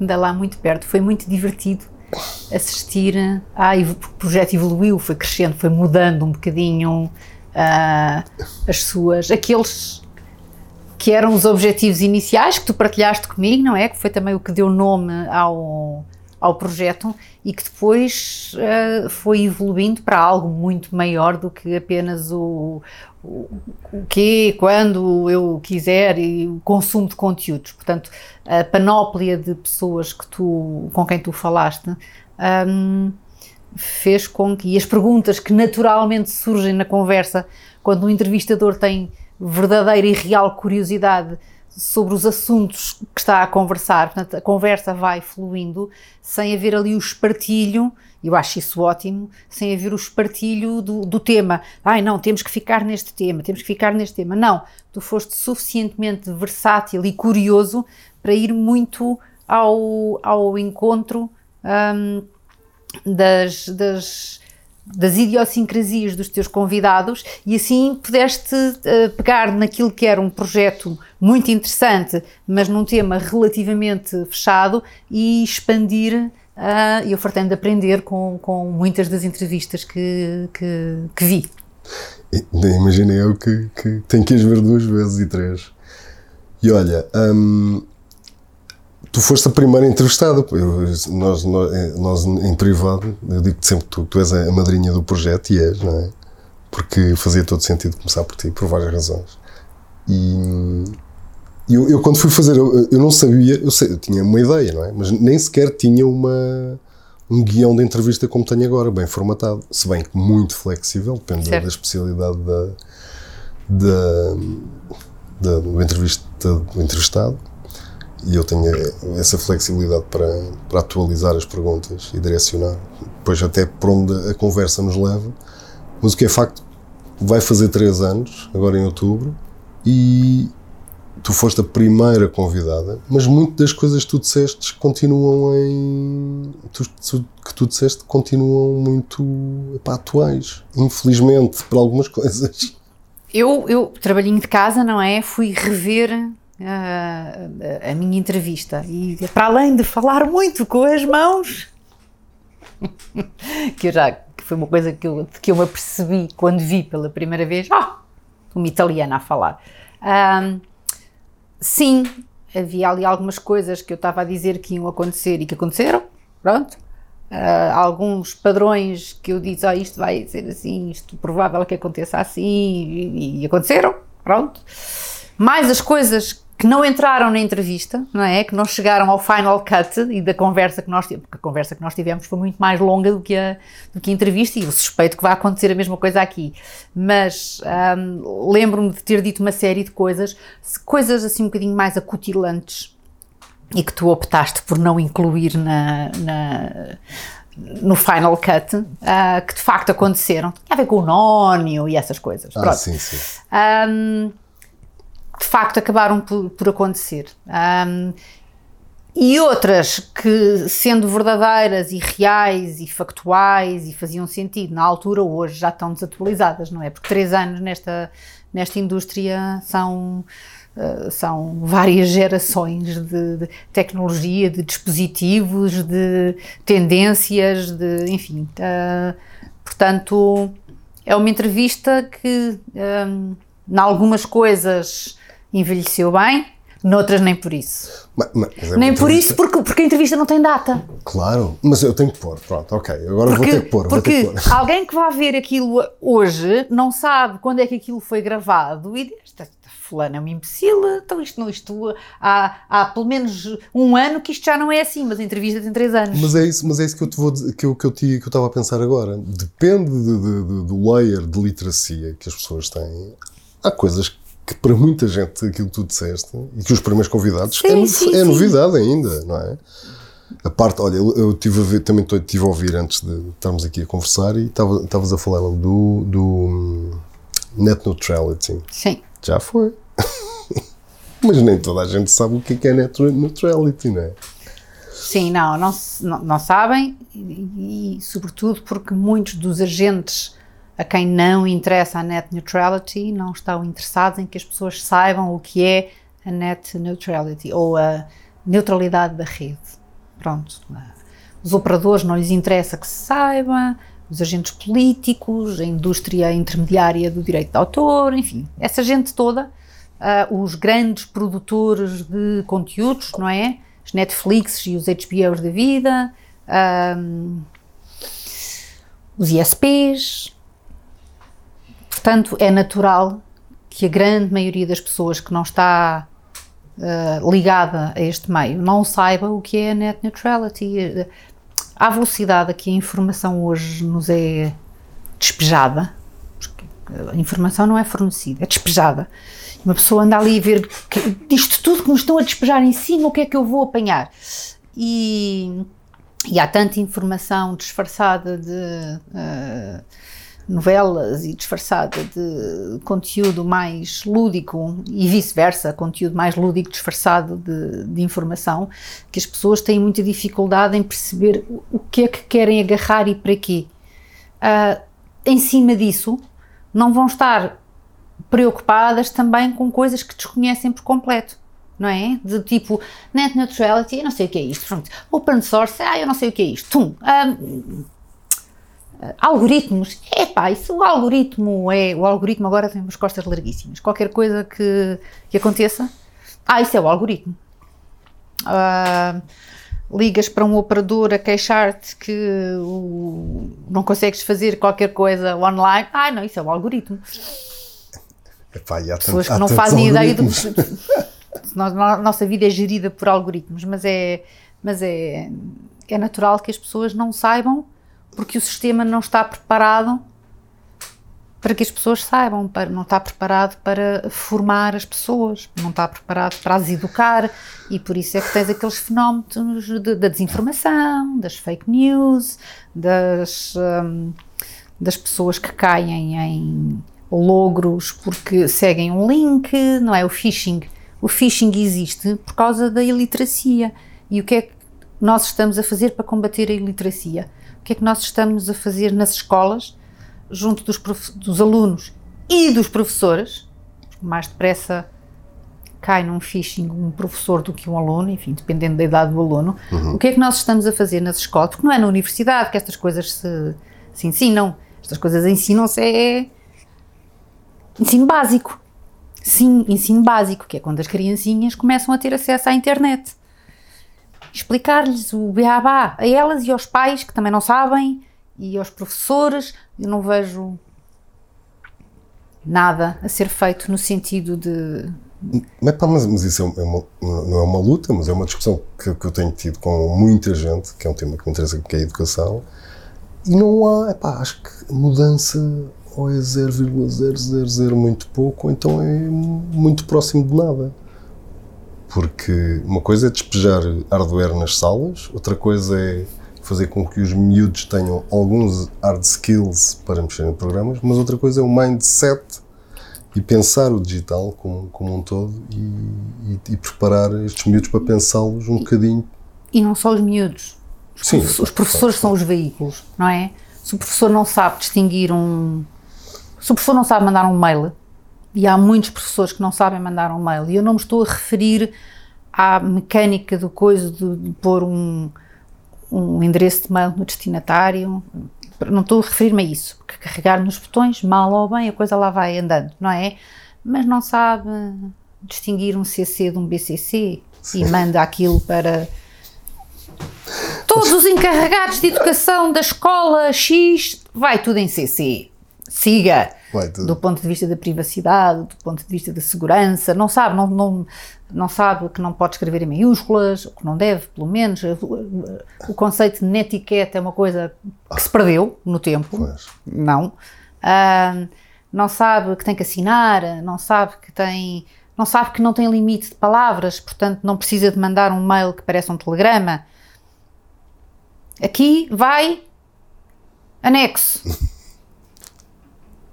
Andei lá muito perto. Foi muito divertido assistir. Ah, o projeto evoluiu, foi crescendo, foi mudando um bocadinho ah, as suas. aqueles que eram os objetivos iniciais que tu partilhaste comigo, não é? Que foi também o que deu nome ao, ao projeto e que depois uh, foi evoluindo para algo muito maior do que apenas o, o, o que, quando eu quiser e o consumo de conteúdos. Portanto, a panóplia de pessoas que tu, com quem tu falaste um, fez com que, e as perguntas que naturalmente surgem na conversa, quando um entrevistador tem verdadeira e real curiosidade sobre os assuntos que está a conversar, portanto, a conversa vai fluindo sem haver ali o espartilho, eu acho isso ótimo, sem haver o espartilho do, do tema. Ai, não, temos que ficar neste tema, temos que ficar neste tema. Não, tu foste suficientemente versátil e curioso para ir muito ao, ao encontro um, das, das das idiosincrasias dos teus convidados e assim pudeste uh, pegar naquilo que era um projeto muito interessante, mas num tema relativamente fechado e expandir. Uh, eu fartei de aprender com, com muitas das entrevistas que, que, que vi. Imagina eu que, que tenho que as ver duas vezes e três. E olha, hum, tu foste a primeira entrevistada. Eu, nós, nós, nós, em privado, eu digo-te sempre que tu, tu, és a madrinha do projeto e és, não é? Porque fazia todo sentido começar por ti, por várias razões. E eu, eu quando fui fazer, eu, eu não sabia, eu, sei, eu, tinha uma ideia, não é? Mas nem sequer tinha uma, um guião de entrevista como tenho agora, bem formatado. Se bem que muito flexível, depende certo. da especialidade da, da, da do, entrevista, do entrevistado e eu tenho essa flexibilidade para, para atualizar as perguntas e direcionar, depois até por onde a conversa nos leva. Mas o que é facto, vai fazer três anos, agora em outubro, e tu foste a primeira convidada, mas muitas das coisas que tu disseste continuam em. Tu, que tu disseste continuam muito epá, atuais, infelizmente, para algumas coisas. Eu, eu trabalhinho de casa, não é? Fui rever a, a minha entrevista e para além de falar muito com as mãos, que eu já que foi uma coisa que eu, que eu me apercebi quando vi pela primeira vez, ah, uma italiana a falar. Um, sim, havia ali algumas coisas que eu estava a dizer que iam acontecer e que aconteceram, pronto. Uh, alguns padrões que eu disse, ah, isto vai ser assim, isto provável que aconteça assim, e, e aconteceram, pronto. Mais as coisas que não entraram na entrevista, não é? Que não chegaram ao final cut e da conversa que nós tivemos, porque a conversa que nós tivemos foi muito mais longa do que a, do que a entrevista e eu suspeito que vai acontecer a mesma coisa aqui. Mas um, lembro-me de ter dito uma série de coisas, coisas assim um bocadinho mais acutilantes e que tu optaste por não incluir na, na no Final Cut, uh, que de facto aconteceram. Tinha a ver com o Nónio e essas coisas. Ah, Pronto. sim, sim. Um, de facto acabaram por, por acontecer. Um, e outras que, sendo verdadeiras e reais e factuais e faziam sentido na altura, hoje já estão desatualizadas, não é? Porque três anos nesta, nesta indústria são, uh, são várias gerações de, de, tecnologia, de dispositivos, de tendências, de, enfim. Uh, portanto, é uma entrevista que, um, em algumas coisas, envelheceu bem, noutras nem por isso. Mas, mas é nem por isso, porque, porque a entrevista não tem data. Claro, mas eu tenho que pôr, pronto, ok, agora porque, vou ter que pôr. Porque que pôr. alguém que vai ver aquilo hoje não sabe quando é que aquilo foi gravado e diz, fulano é um imbecil, então isto não, isto há, há pelo menos um ano que isto já não é assim, mas a entrevista tem três anos. Mas é isso, mas é isso que eu te vou que eu, que eu, te, que eu estava a pensar agora. Depende de, de, de, do layer de literacia que as pessoas têm. Há coisas que para muita gente aquilo que tu disseste e que os primeiros convidados sim, é, sim, é sim. novidade ainda, não é? A parte, olha, eu, eu tive a ver, também tô- tive a ouvir antes de estarmos aqui a conversar e estava- estavas a falar do, do hum, net neutrality. Sim. Já foi. Mas nem toda a gente sabe o que é que é net neutrality, não é? Sim, não, não, não sabem e, e, sobretudo porque muitos dos agentes a quem não interessa a net neutrality não estão interessados em que as pessoas saibam o que é a net neutrality ou a neutralidade da rede. Pronto. Os operadores não lhes interessa que se saiba, os agentes políticos, a indústria intermediária do direito de autor, enfim, essa gente toda, ah, os grandes produtores de conteúdos, não é? Os Netflix e os HBOs da vida, ahm, os ISPs. Portanto, é natural que a grande maioria das pessoas que não está ah, ligada a este meio não saiba o que é net neutrality. À velocidade a que a informação hoje nos é despejada, porque a informação não é fornecida, é despejada. Uma pessoa anda ali a ver que, disto tudo que nos estão a despejar em cima, o que é que eu vou apanhar? E, e há tanta informação disfarçada de ah, novelas e disfarçada de conteúdo mais lúdico e vice-versa, conteúdo mais lúdico disfarçado de, de informação, que as pessoas têm muita dificuldade em perceber o- que é que querem agarrar e para quê. Ah, em cima disso, não vão estar preocupadas também com coisas que desconhecem por completo. Não é? De tipo, net neutrality, eu não sei o que é isto. Open source, ah, eu não sei o que é isto. Tum. Ah, algoritmos, epá, isso o algoritmo é, o algoritmo agora tem umas costas larguíssimas, qualquer coisa que, que aconteça, ah, isso é o algoritmo. Ah, ligas para um operador a queixar-te que o- não consegues fazer qualquer coisa online, ah, não, isso é o algoritmo. Epá, e há Pessoas tanto- que não fazem ideia do nossa vida é gerida por algoritmos, mas é, mas é, é natural que as pessoas não saibam porque o sistema não está preparado para que as pessoas saibam, para, não está preparado para formar as pessoas, não está preparado para as educar e por isso é que tens aqueles fenómenos de- da desinformação, das fake news, das, hum, das pessoas que caem em logros porque seguem um link, não é? O phishing. O phishing existe por causa da iliteracia. E o que é que nós estamos a fazer para combater a iliteracia? O que é que nós estamos a fazer nas escolas, junto dos, dos alunos e dos professores? Mais depressa cai num phishing um professor do que um aluno, enfim, dependendo da idade do aluno. O que é que nós estamos a fazer nas escolas? Porque não é na universidade que estas coisas se, se ensinam. Estas coisas ensinam-se é ensino básico. Sim, ensino básico, que é quando as criancinhas começam a ter acesso à internet. Explicar-lhes o beabá a elas e aos pais que também não sabem e aos professores. Eu não vejo nada a ser feito no sentido de Mas, mas, mas isso é uma, não é uma luta, mas é uma discussão que, que eu tenho tido com muita gente, que é um tema que me interessa, que é a educação, e não há, epá, acho que mudança ou é 0,000 muito pouco, ou então é muito próximo de nada. Porque uma coisa é despejar hardware nas salas, outra coisa é fazer com que os miúdos tenham alguns hard skills para mexer em programas, mas outra coisa é o mindset e pensar o digital como, como um todo e, e- e preparar estes miúdos para pensá-los um bocadinho. E não só os miúdos. Os, Sim, os professores são os veículos, não é? Se o professor não sabe distinguir um. Se o professor não sabe mandar um mail, e há muitos professores que não sabem mandar um mail, e eu não me estou a referir à mecânica do coisa de, pôr um, um endereço de mail no destinatário, não estou a referir-me a isso, porque carregar nos botões, mal ou bem, a coisa lá vai andando, não é? Mas não sabe distinguir um CC de um BCC e manda aquilo para Todos os encarregados de educação da escola X, vai tudo em CC. Siga. Vai tudo. Do ponto de vista da privacidade, do ponto de vista da segurança, não sabe, não, não, não sabe que não pode escrever em maiúsculas, ou que não deve, pelo menos. O, conceito de netiquette é uma coisa que se perdeu no tempo. Pois. Não. Não sabe que tem que assinar, não sabe que tem. Não sabe que não tem limite de palavras, portanto não precisa de mandar um mail que parece um telegrama. aqui vai anexo.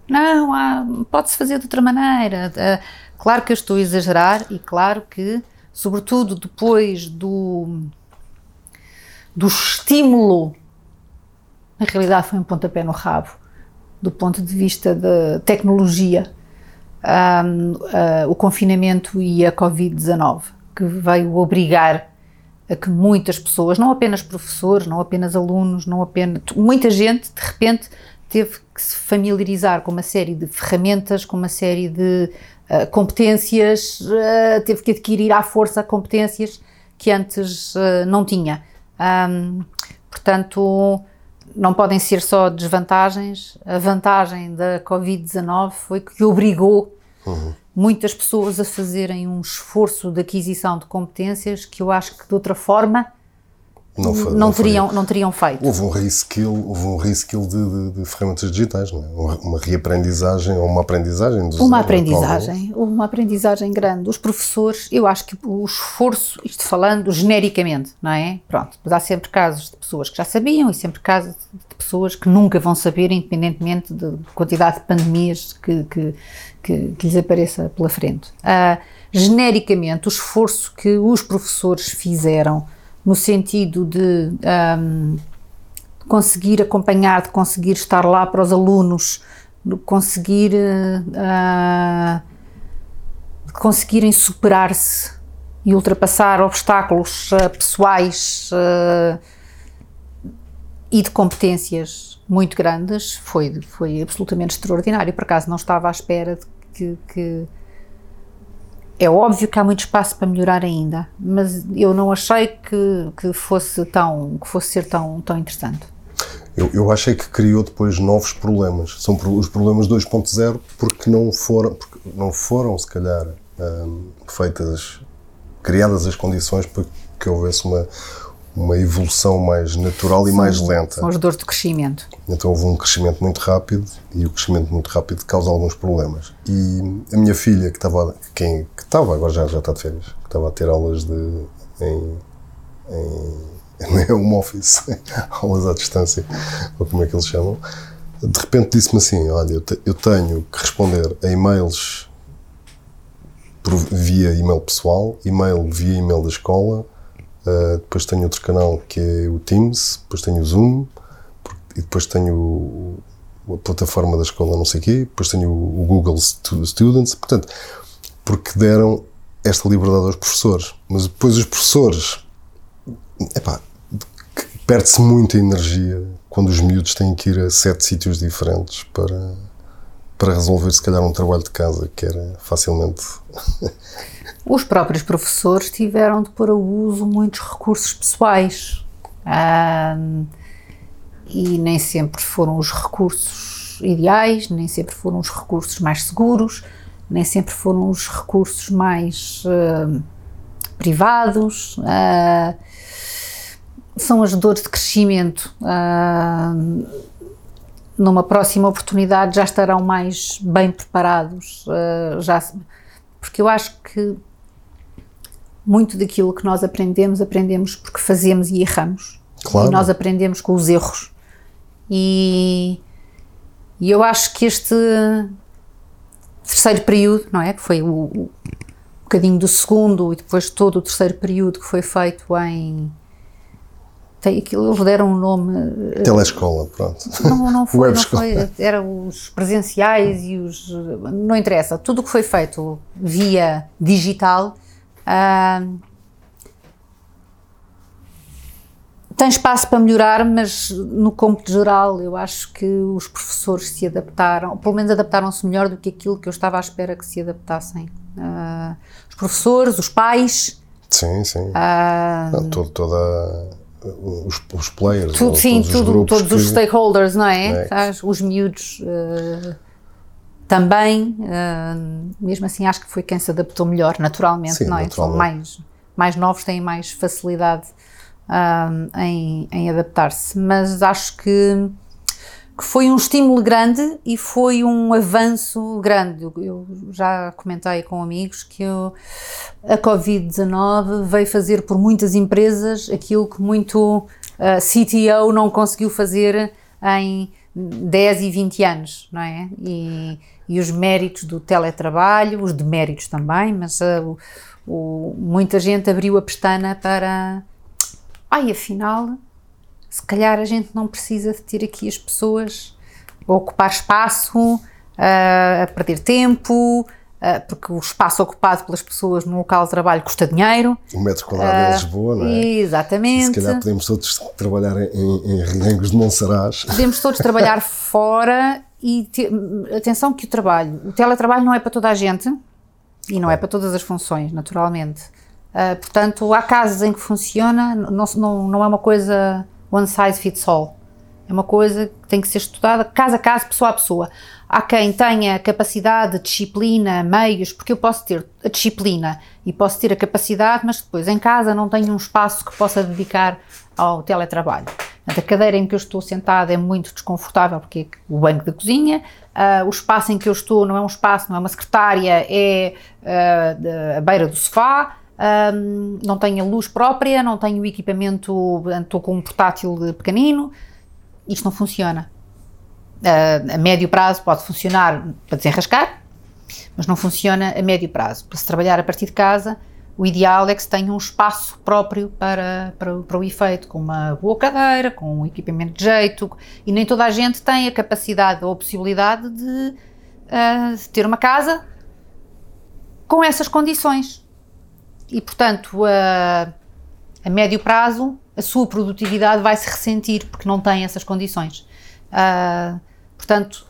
Não, pode-se fazer de outra maneira. Uh, claro que eu estou a exagerar e claro que, sobretudo depois do, do estímulo, na realidade foi um pontapé no rabo, do ponto de vista da tecnologia, um, uh, o confinamento e a Covid-19, que veio obrigar a que muitas pessoas, não apenas professores, não apenas alunos, não apenas. muita gente, de repente, teve que se familiarizar com uma série de ferramentas, com uma série de uh, competências, uh, teve que adquirir à força competências que antes uh, não tinha. Um, portanto, não podem ser só desvantagens. A vantagem da Covid-19 foi que obrigou uhum muitas pessoas a fazerem um esforço de aquisição de competências que eu acho que de outra forma não, não, não teriam, não teriam feito. Houve um reskill, houve um reskill de, de, de ferramentas digitais, não é? uma, reaprendizagem ou uma aprendizagem. Dos uma aprendizagem, uma aprendizagem grande. Os professores, eu acho que o esforço, isto falando genericamente, não é? Pronto, mas há sempre casos de pessoas que já sabiam e sempre casos de pessoas que nunca vão saber, independentemente da quantidade de pandemias que, que, que, que lhes apareça pela frente. Uh, genericamente, o esforço que os professores fizeram no sentido de um, conseguir acompanhar, de conseguir estar lá para os alunos, de conseguir uh, de conseguirem superar-se e ultrapassar obstáculos uh, pessoais uh, e de competências muito grandes foi, foi absolutamente extraordinário. Por acaso não estava à espera de que, que é óbvio que há muito espaço para melhorar ainda, mas eu não achei que, que fosse tão que fosse ser tão tão interessante. Eu, eu achei que criou depois novos problemas. São os problemas 2.0 porque não foram porque não foram se calhar hum, feitas criadas as condições para que houvesse uma uma evolução mais natural e mais lenta. São os dores de crescimento. Então houve um crescimento muito rápido e o crescimento muito rápido causa alguns problemas. E a minha filha, que estava, quem, que estava agora já, já está de férias, que estava a ter aulas de, em, em, home office, aulas à distância, ou como é que eles chamam, de repente disse-me assim, olha, eu, te, eu tenho que responder a e-mails por, via e-mail pessoal, e-mail via e-mail da escola, Uh, depois tenho outro canal que é o Teams, depois tenho o Zoom, e depois tenho a plataforma da escola não sei quê, depois tenho o Google Students, portanto, porque deram esta liberdade aos professores. Mas depois os professores, epá, perde-se muita energia quando os miúdos têm que ir a sete sítios diferentes para, para resolver se calhar um trabalho de casa que era facilmente Os próprios professores tiveram de pôr a uso muitos recursos pessoais e nem sempre foram os recursos ideais, nem sempre foram os recursos mais seguros, nem sempre foram os recursos mais privados. Uh, são as dores de crescimento. Uh, numa próxima oportunidade já estarão mais bem preparados, já, porque eu acho que muito daquilo que nós aprendemos, aprendemos porque fazemos e erramos. Claro. E nós aprendemos com os erros. E, e eu acho que este terceiro período, não é? Que foi o, o um bocadinho do segundo e depois todo o terceiro período que foi feito em. Tem aquilo, eles deram um nome. Eh, Telescola, pronto. Não, não foi, não foi. Eram os presenciais e os. Não interessa. Tudo o que foi feito via digital Uh, tem espaço para melhorar, mas no cômputo geral eu acho que os professores se adaptaram, pelo menos adaptaram-se melhor do que aquilo que eu estava à espera que se adaptassem. Uh, os professores, os pais. Sim, sim. Uh, não, todo, toda os, os players. Tudo, sim, todos, tudo, os, todos os stakeholders, não é? é. Os miúdos. Uh, também, uh, mesmo assim, acho que foi quem se adaptou melhor, naturalmente, Sim, não é? Naturalmente. São mais, mais novos, têm mais facilidade uh, em, em adaptar-se, mas acho que, que foi um estímulo grande e foi um avanço grande. Eu, já comentei com amigos que eu, a Covid-19 veio fazer por muitas empresas aquilo que muito uh, CTO não conseguiu fazer em 10 e 20 anos, não é? E, e os méritos do teletrabalho, os deméritos também, mas uh, o, o, muita gente abriu a pestana para. Ai, afinal, se calhar a gente não precisa de ter aqui as pessoas a ocupar espaço, a perder tempo, uh, porque o espaço ocupado pelas pessoas no local de trabalho custa dinheiro. O metro quadrado uh, em Lisboa, não é? Exatamente. E se calhar podemos todos trabalhar em, em Relengos de Monsaraz. Podemos todos trabalhar fora e te, atenção que o trabalho, o teletrabalho não é para toda a gente e não é para todas as funções, naturalmente. Uh, portanto, há casos em que funciona, não, não, não é uma coisa one size fits all. É uma coisa que tem que ser estudada caso a caso, pessoa a pessoa. Há quem tenha capacidade, disciplina, meios, porque eu posso ter a disciplina e posso ter a capacidade, mas depois em casa não tenho um espaço que possa dedicar ao teletrabalho. A cadeira em que eu estou sentada é muito desconfortável porque é o banco da cozinha, uh, o espaço em que eu estou não é um espaço, não é uma secretária, é uh, a beira do sofá, um, não tenho luz própria, não tenho equipamento, estou com um portátil pequenino, isto não funciona. Uh, a médio prazo pode funcionar para desenrascar, mas não funciona a médio prazo. Para se trabalhar a partir de casa, o ideal é que se tenha um espaço próprio para, para, para, o efeito, com uma boa cadeira, com um equipamento de jeito, e nem toda a gente tem a capacidade ou a possibilidade de uh, ter uma casa com essas condições e, portanto, a, a médio prazo, a sua produtividade vai se ressentir porque não tem essas condições. Uh, portanto,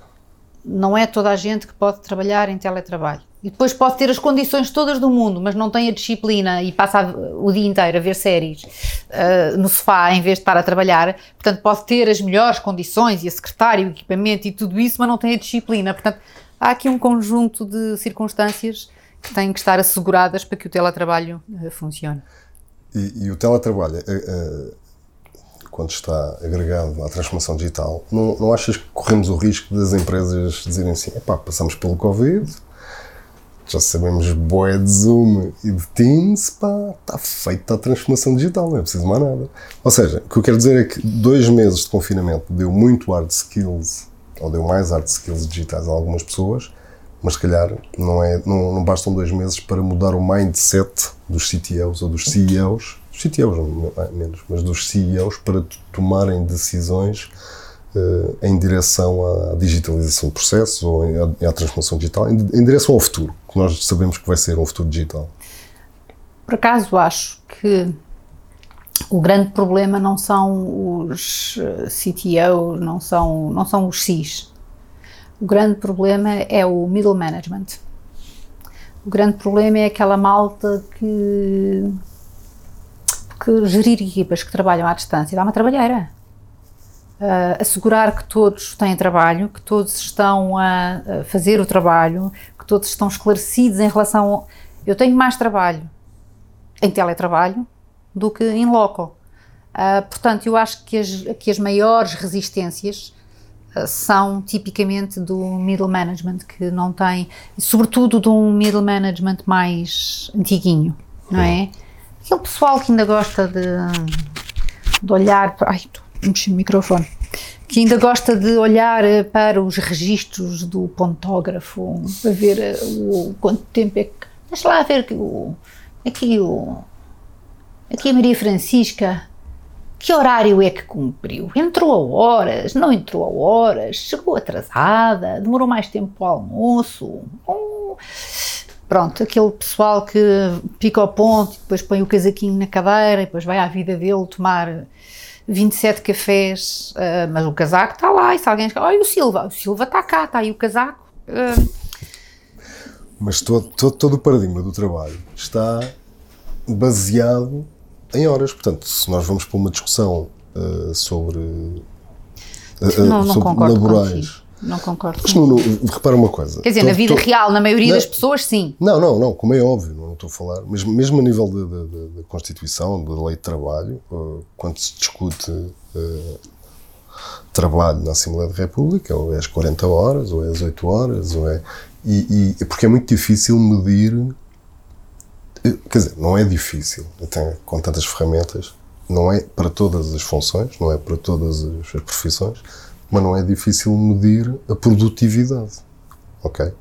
não é toda a gente que pode trabalhar em teletrabalho. E depois pode ter as condições todas do mundo, mas não tem a disciplina e passa o dia inteiro a ver séries uh, no sofá em vez de estar a trabalhar. Portanto, pode ter as melhores condições e a secretária, o equipamento e tudo isso, mas não tem a disciplina. Portanto, há aqui um conjunto de circunstâncias que têm que estar asseguradas para que o teletrabalho uh, funcione. E, e, o teletrabalho, uh, quando está agregado à transformação digital, não, não achas que corremos o risco das empresas dizerem assim: epá, passamos pelo Covid, já sabemos boé de Zoom e de Teams, pá, está feita a transformação digital, não é preciso mais nada. Ou seja, o que eu quero dizer é que dois meses de confinamento deu muito hard skills, ou deu mais hard skills digitais a algumas pessoas, mas se calhar não, é, não, não bastam dois meses para mudar o mindset dos CTOs ou dos CEOs, dos CTOs não, menos, mas dos CEOs para tomarem decisões uh, em direção à digitalização de processos ou à, à transformação digital, em, em direção ao futuro, que nós sabemos que vai ser um futuro digital. Por acaso acho que o grande problema não são os eh, CTO, não são, não são os CIS. O grande problema é o middle management. O grande problema é aquela malta que, que gerir equipas que trabalham à distância dá uma trabalheira. Uh, assegurar que todos têm trabalho, que todos estão a, fazer o trabalho, que todos estão esclarecidos em relação. Ao, eu tenho mais trabalho em teletrabalho do que em loco. Uh, portanto, eu acho que as, que as maiores resistências são tipicamente do middle management, que não tem, sobretudo de um middle management mais antiguinho, não é? Aquele pessoal que ainda gosta de, de olhar. Ai, mexi no microfone. Que ainda gosta de olhar para os registros do pontógrafo, para ver eh, o, quanto tempo é que. Deixa lá ver o, aqui o. Aqui a Maria Francisca que horário é que cumpriu? Entrou a horas? Não entrou a horas? Chegou atrasada? Demorou mais tempo para o almoço? Hum, pronto, aquele pessoal que pica o ponto depois põe o casaquinho na cadeira depois vai à vida dele tomar 27 cafés, uh, mas o casaco está lá e se alguém... Olha o Silva, o Silva está cá, está aí o casaco. Uh. Mas todo, todo, todo o paradigma do trabalho está baseado em horas. Portanto, se nós vamos para uma discussão uh, sobre, uh, não, não sobre laborais. Contigo. Não concordo. Mas repara uma coisa. Quer dizer, tô, na vida tô, real, na maioria não, das pessoas, sim. Não, não, não, como é óbvio, não estou a falar. Mesmo, mesmo a nível da Constituição, da lei de trabalho, quando se discute uh, trabalho na Assembleia da República, ou é às 40 horas, ou é às 8 horas, ou é. E, e, porque é muito difícil medir Quer dizer, não é difícil, até com tantas ferramentas, não é para todas as funções, não é para todas as profissões, mas não é difícil medir a produtividade. Ok?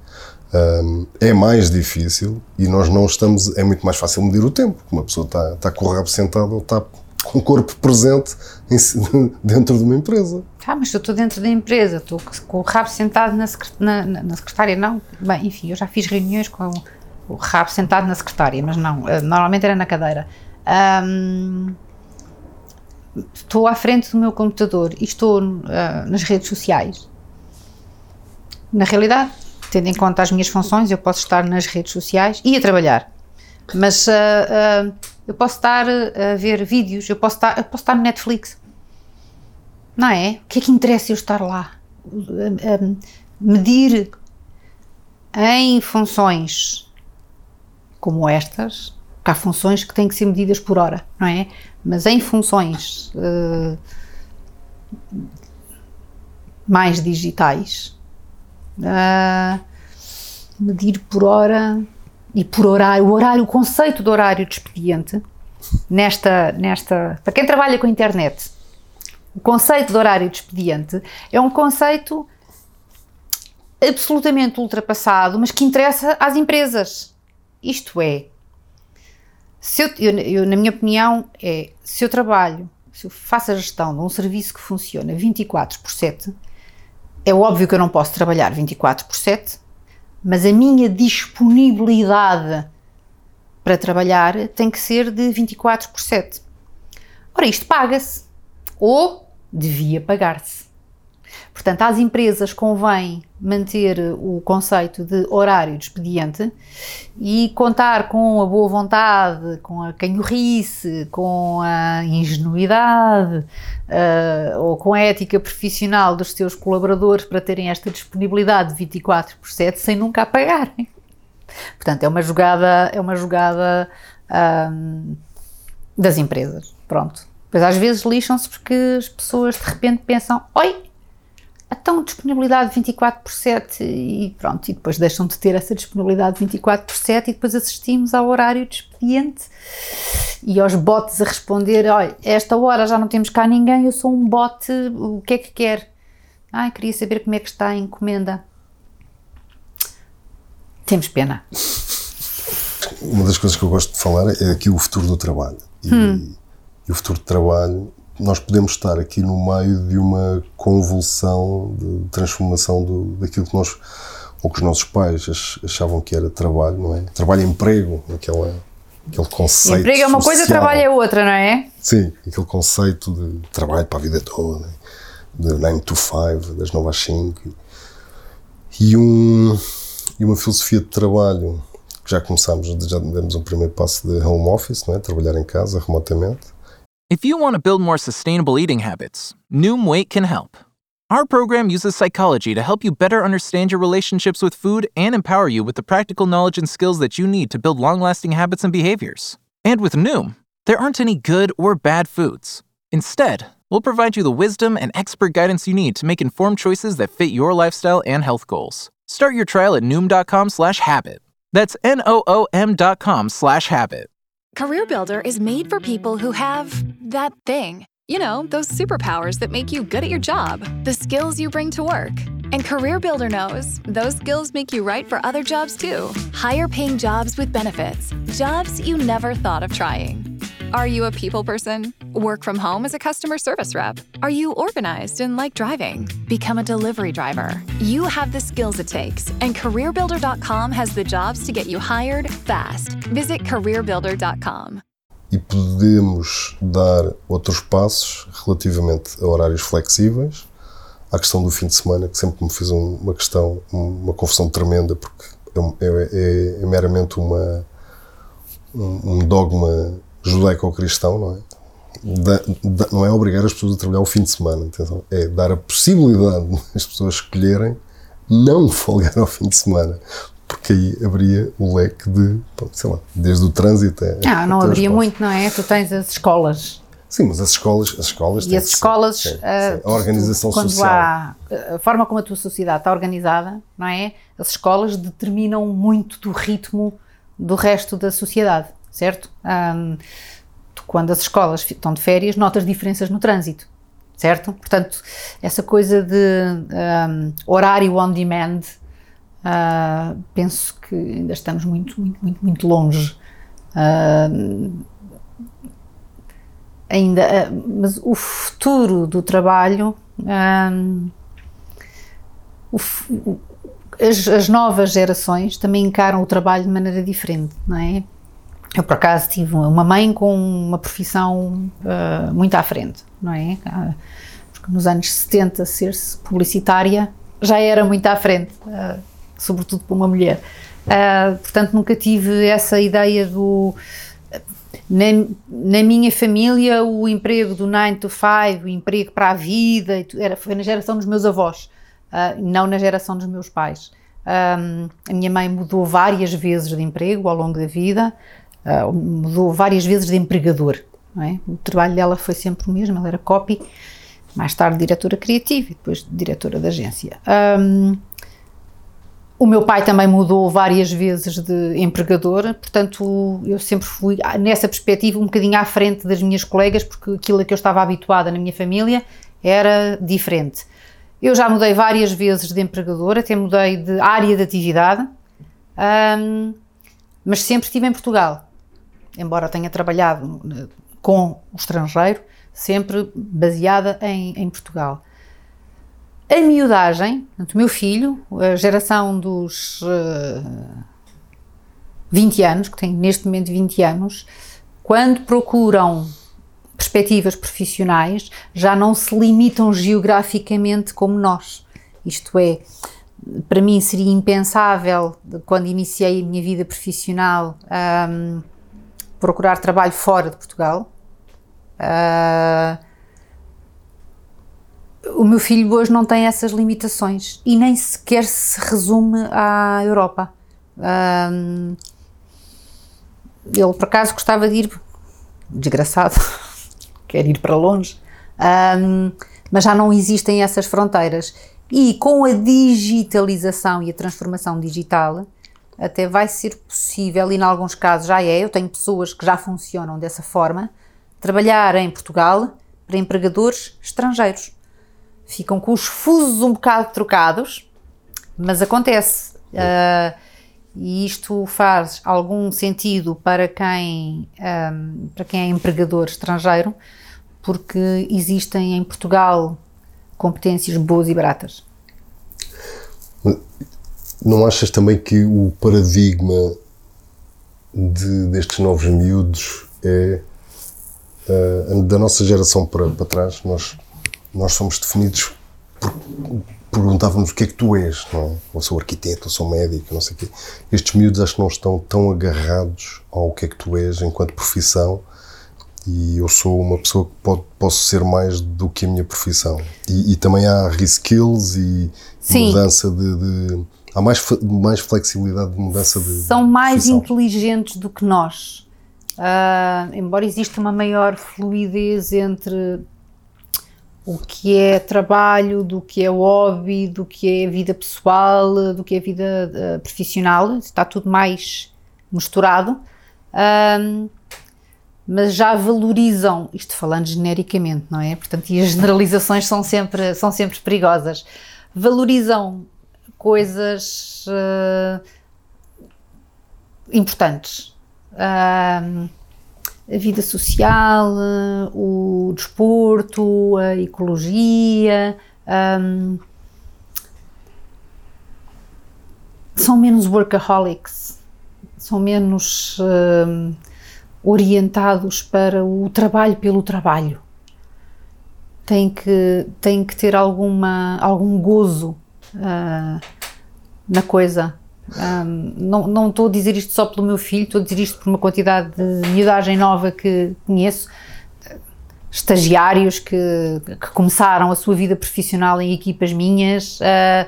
Um, é mais difícil e nós não estamos. É muito mais fácil medir o tempo. Uma pessoa está, está com o rabo sentado ou está com o corpo presente em, dentro de uma empresa. Ah, mas eu estou dentro da empresa, estou com o rabo sentado na, na, na secretária, não. Bem, enfim, eu já fiz reuniões com o rabo sentado na secretária, mas não, eh, normalmente era na cadeira. Um, estou à frente do meu computador e estou uh, nas redes sociais. Na realidade, tendo em conta as minhas funções, eu posso estar nas redes sociais e a trabalhar. Mas uh, uh, eu posso estar a ver vídeos, eu posso estar, eu posso estar no Netflix. Não é? O que é que interessa eu estar lá? medir em funções como estas, há funções que têm que ser medidas por hora, não é? Mas em funções uh, mais digitais, uh, medir por hora e por horário, o horário, o conceito do horário de expediente, nesta, nesta, para quem trabalha com a internet, o conceito de horário de expediente é um conceito absolutamente ultrapassado, mas que interessa às empresas. Isto é, se eu, eu, eu, na minha opinião, é se eu trabalho, se eu faço a gestão de um serviço que funciona 24 por 7, é óbvio que eu não posso trabalhar 24 por 7, mas a minha disponibilidade para trabalhar tem que ser de 24 por 7. Ora, isto paga-se. Ou devia pagar-se. Portanto, às empresas convém manter o conceito de horário de expediente e contar com a boa vontade, com a canhorrice, com a ingenuidade uh, ou com a ética profissional dos seus colaboradores para terem esta disponibilidade de 24 por 7 sem nunca apagarem. Portanto, é uma jogada, é uma jogada um, das empresas. Pronto. Pois às vezes lixam-se porque as pessoas de repente pensam: oi, então disponibilidade 24 por 7 e pronto, e depois deixam de ter essa disponibilidade 24 por 7 e depois assistimos ao horário de expediente e aos bots a responder, olha, esta hora já não temos cá ninguém, eu sou um bot, o que é que quer? Ai, queria saber como é que está a encomenda. Temos pena. Uma das coisas que eu gosto de falar é aqui o futuro do trabalho. E, hum. e o futuro do trabalho nós podemos estar aqui no meio de uma convulsão de transformação do, daquilo que nós ou que os nossos pais achavam que era trabalho, não é? Trabalho e emprego, aquela, aquele conceito. Emprego é uma social. coisa, trabalho é outra, não é? Sim, aquele conceito de trabalho para a vida toda, de 9 to 5, das novas 5. E, um, e uma filosofia de trabalho que já começámos, já demos um primeiro passo de home office, não é? Trabalhar em casa remotamente If you want to build more sustainable eating habits, Noom Weight can help. Our program uses psychology to help you better understand your relationships with food and empower you with the practical knowledge and skills that you need to build long lasting habits and behaviors. And with Noom, there aren't any good or bad foods. Instead, we'll provide you the wisdom and expert guidance you need to make informed choices that fit your lifestyle and health goals. Start your trial at noom.com slash habit. That's N-O-O-M dot com slash habit. CareerBuilder is made for people who have that thing. You know, those superpowers that make you good at your job, the skills you bring to work. And CareerBuilder knows those skills make you right for other jobs too. Higher paying jobs with benefits, jobs you never thought of trying. Are you a people person? Work from home as a customer service rep? Are you organized and like driving? Become a delivery driver. You have the skills it takes, and CareerBuilder.com has the jobs to get you hired fast. Visit CareerBuilder.com. E podemos dar outros passos relativamente a horários flexíveis, à questão do fim de semana, que sempre me fez uma questão, uma confusão tremenda, porque é, é, é meramente uma, um, um dogma judaico-cristão, não é? Da, da, não é obrigar as pessoas a trabalhar o fim de semana, atenção, é dar a possibilidade das pessoas escolherem não folgar ao fim de semana, porque aí abria o leque de, sei lá, desde o trânsito até. Ah, não abria muito, não é? Tu tens as escolas. Sim, mas as escolas, as escolas e as escolas, ser, sim, sim. a organização quando social. Há, a forma como a tua sociedade está organizada, não é? As escolas determinam muito do ritmo do resto da sociedade certo? Quando as escolas estão de férias, notas diferenças no trânsito, certo? Portanto, essa coisa de um, horário on demand, uh, penso que ainda estamos muito, muito, muito, muito longe. Uh, ainda, uh, mas o futuro do trabalho, um, o, as, as, novas gerações também encaram o trabalho de maneira diferente, não é? Eu, por acaso, tive uma mãe com uma profissão uh, muito à frente, não é? Uh, porque nos anos 70, ser-se publicitária já era muito à frente, uh, sobretudo para uma mulher. portanto, nunca tive essa ideia do. Na, na, minha família, o emprego do 9 to 5, o emprego para a vida, era, foi na geração dos meus avós, não na geração dos meus pais. Um, a minha mãe mudou várias vezes de emprego ao longo da vida, uh, mudou várias vezes de empregador. É? O trabalho dela foi sempre o mesmo, ela era copy, mais tarde diretora criativa e depois diretora da agência. Um, o meu pai também mudou várias vezes de empregador, portanto eu sempre fui nessa perspectiva um bocadinho à frente das minhas colegas, porque aquilo a que eu estava habituada na minha família era diferente. Eu já mudei várias vezes de empregador, até mudei de área de atividade, um, mas sempre estive em Portugal embora tenha trabalhado com o estrangeiro, sempre baseada em, em Portugal. A miudagem, o meu filho, a geração dos uh, 20 anos, que tem neste momento 20 anos, quando procuram perspectivas profissionais, já não se limitam geograficamente como nós. Isto é, para mim seria impensável, quando iniciei a minha vida profissional, um, procurar trabalho fora de Portugal. Uh, o meu filho hoje não tem essas limitações e nem sequer se resume à Europa. Uh, ele, por acaso, gostava de ir, desgraçado, quer ir para longe, um, mas já não existem essas fronteiras. E com a digitalização e a transformação digital, até vai ser possível, e em alguns casos já é, eu tenho pessoas que já funcionam dessa forma, trabalhar em Portugal para empregadores estrangeiros. Ficam com os fusos um bocado trocados, mas acontece. Uh, e isto faz algum sentido para quem, um, para quem é empregador estrangeiro, porque existem em Portugal competências boas e baratas. Não achas também que o paradigma de, destes novos miúdos é uh, da nossa geração para, para trás? Nós, nós somos definidos por perguntávamos o que é que tu és, não é? Ou sou arquiteto, ou sou médico, não sei o quê. Estes miúdos acho que não estão tão agarrados ao que é que tu és enquanto profissão e eu sou uma pessoa que pode, posso ser mais do que a minha profissão. E, e também há reskills e Sim. mudança de, de há mais, mais flexibilidade de mudança de. São mais inteligentes do que nós. Uh, embora exista uma maior fluidez entre o que é trabalho, do que é hobby, do que é vida pessoal, do que é vida uh, profissional, está tudo mais misturado. Uh, mas já valorizam, isto falando genericamente, não é? Portanto, e as generalizações são sempre, são sempre perigosas. Valorizam coisas uh, importantes. Uh, a vida social, uh, o desporto, a ecologia. Um, são menos workaholics, são menos orientados para o trabalho pelo trabalho. Tem que, tem que ter alguma, algum gozo uh, na coisa. Um, não, não estou a dizer isto só pelo meu filho, estou a dizer isto por uma quantidade de miudagem nova que conheço, estagiários que, que começaram a sua vida profissional em equipas minhas, uh,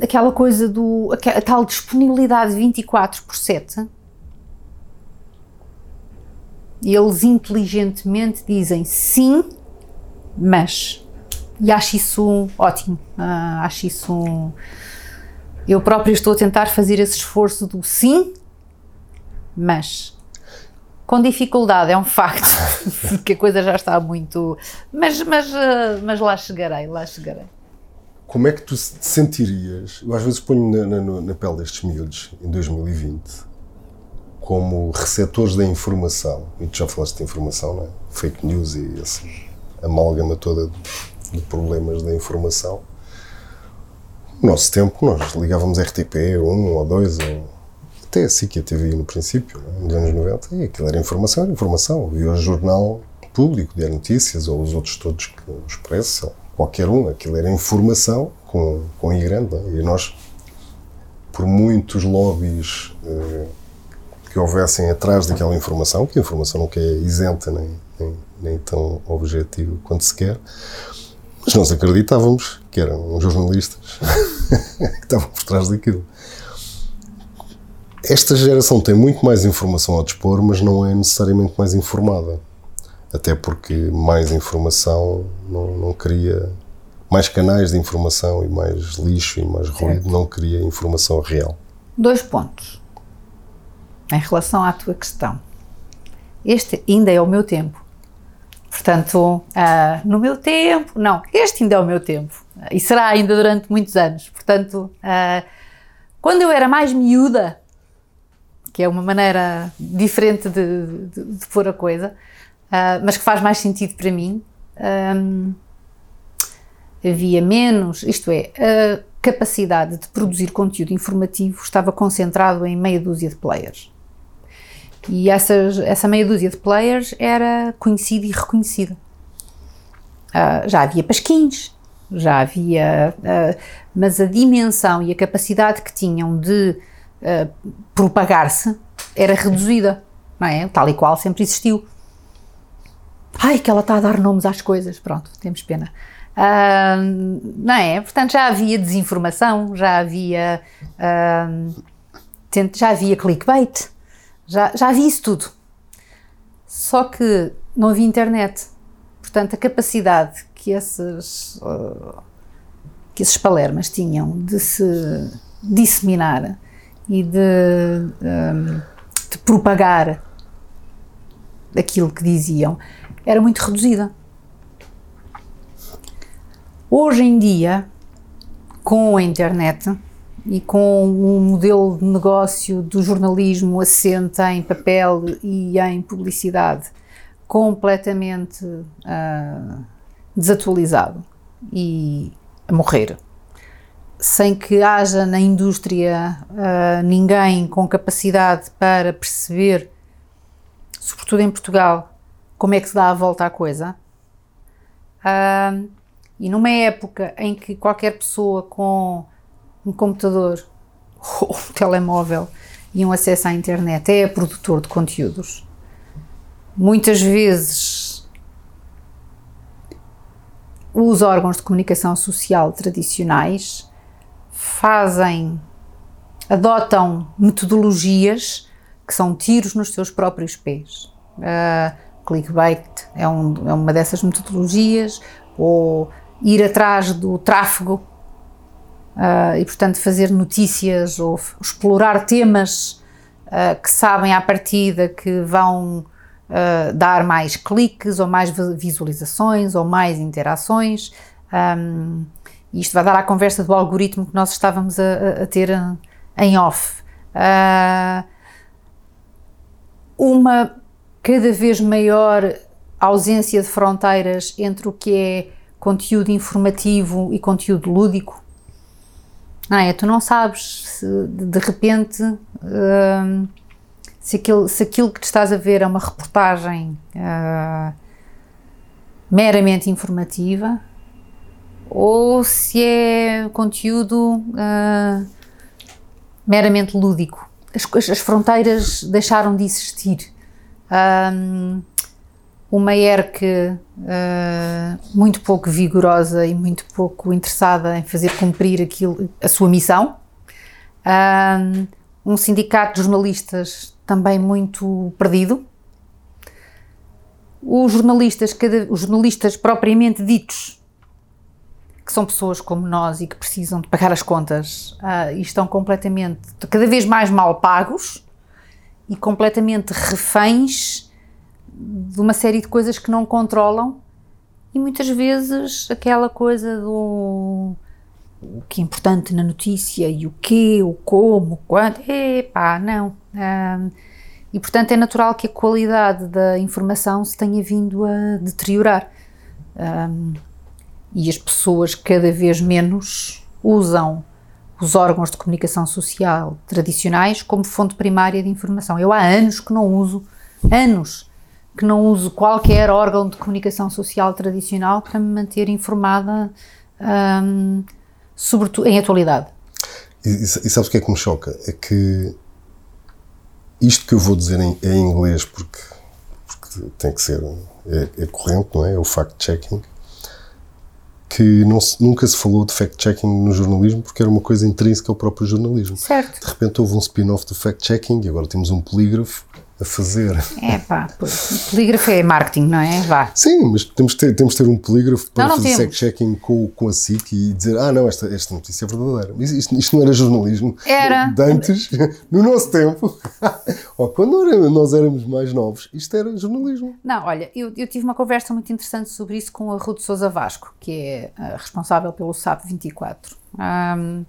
aquela coisa do, a tal disponibilidade 24 por 7, eles inteligentemente dizem sim, mas. E acho isso ótimo. Uh, acho isso. Eu próprio estou a tentar fazer esse esforço do sim, mas. Com dificuldade, é um facto, porque a coisa já está muito. Mas, mas, eh, mas lá chegarei, lá chegarei. Como é que tu te sentirias? Eu às vezes ponho na, na, na pele destes miúdos, em 2020, como receptores da informação. E tu já falaste de informação, não é? Fake news e essa amálgama toda de problemas da informação. No nosso tempo, nós ligávamos RTP, um ou dois, ou até assim que a TV no princípio, é? nos anos 90, e aquilo era informação, era informação. E o jornal público, de notícias, ou os outros todos, que, o Expresso, qualquer um, aquilo era informação com, com I grande. É? E nós, por muitos lobbies eh, que houvessem atrás daquela informação, que a informação nunca é isenta nem, nem, nem tão objetiva quanto se quer, mas nós acreditávamos que eram jornalistas que estavam por trás daquilo. Esta geração tem muito mais informação ao dispor, mas não é necessariamente mais informada. Até porque mais informação não, não cria. Mais canais de informação e mais lixo e mais ruído não cria informação real. Dois pontos. Em relação à tua questão. Este ainda é o meu tempo. Portanto, uh, no meu tempo, não, este ainda é o meu tempo e será ainda durante muitos anos. Portanto, uh, quando eu era mais miúda, que é uma maneira diferente de, de, de pôr a coisa, uh, mas que faz mais sentido para mim, um, havia menos, isto é, a capacidade de produzir conteúdo informativo estava concentrado em meia dúzia de players. E essas, essa meia dúzia de players era conhecida e reconhecida. Uh, já havia pasquins, já havia. Uh, mas a dimensão e a capacidade que tinham de uh, propagar-se era reduzida, não é? Tal e qual sempre existiu. Ai, que ela está a dar nomes às coisas, pronto, temos pena. Não é? Portanto, já havia desinformação, já havia. já havia clickbait, já, já havia isso tudo. Só que não havia internet. Portanto, a capacidade que esses, uh, que esses palermas tinham de se disseminar e de, um, de propagar aquilo que diziam era muito reduzida. Hoje em dia, com a internet, e com um modelo de negócio do jornalismo assente em papel e em publicidade completamente uh, desatualizado e a morrer, sem que haja na indústria uh, ninguém com capacidade para perceber, sobretudo em Portugal, como é que se dá a volta à coisa. Uh, e numa época em que qualquer pessoa com um computador ou um telemóvel e um acesso à internet é produtor de conteúdos. Muitas vezes os órgãos de comunicação social tradicionais fazem, adotam metodologias que são tiros nos seus próprios pés. Uh, clickbait é, um, é uma dessas metodologias, ou ir atrás do tráfego uh, e, portanto, fazer notícias ou explorar temas uh, que sabem à partida que vão uh, dar mais cliques ou mais visualizações ou mais interações. Um, isto vai dar à conversa do algoritmo que nós estávamos a, a ter em off. uma cada vez maior ausência de fronteiras entre o que é conteúdo informativo e conteúdo lúdico. Não é? Tu não sabes se de repente uh, se, aquilo, se aquilo que te estás a ver é uma reportagem uh, meramente informativa ou se é conteúdo uh, meramente lúdico. As, as, fronteiras deixaram de existir. Um, uma ERC uh, muito pouco vigorosa e muito pouco interessada em fazer cumprir aquilo, a sua missão. Um sindicato de jornalistas também muito perdido. Os jornalistas, cada, os jornalistas propriamente ditos, que são pessoas como nós e que precisam de pagar as contas uh, e estão completamente, cada vez mais mal pagos e completamente reféns de uma série de coisas que não controlam e muitas vezes aquela coisa do o que é importante na notícia e o que, o como, o quando, epá, não. E portanto é natural que a qualidade da informação se tenha vindo a deteriorar. E as pessoas cada vez menos usam os órgãos de comunicação social tradicionais como fonte primária de informação. Eu há anos que não uso, anos, que não uso qualquer órgão de comunicação social tradicional para me manter informada, um, sobretudo em atualidade. E, e, sabes o que é que me choca? É que isto que eu vou dizer em, em inglês, porque, porque, tem que ser, é, é corrente, não é? É o fact-checking que não nunca se falou de fact-checking no jornalismo porque era uma coisa intrínseca ao próprio jornalismo. Certo. De repente houve um spin-off do fact-checking e agora temos um polígrafo a fazer. É pá, polígrafo é marketing, não é? Vá. Sim, mas temos de ter, temos de ter um polígrafo para não, não fazer fact-checking com, com a SIC e dizer, ah não, esta, esta notícia é verdadeira. Mas isto, isto não era jornalismo. Era. De antes, no nosso tempo, ou quando nós éramos mais novos, isto era jornalismo. Não, olha, eu, eu tive uma conversa muito interessante sobre isso com a Ruth Sousa Vasco, que é uh, responsável pelo SAP 24. Um,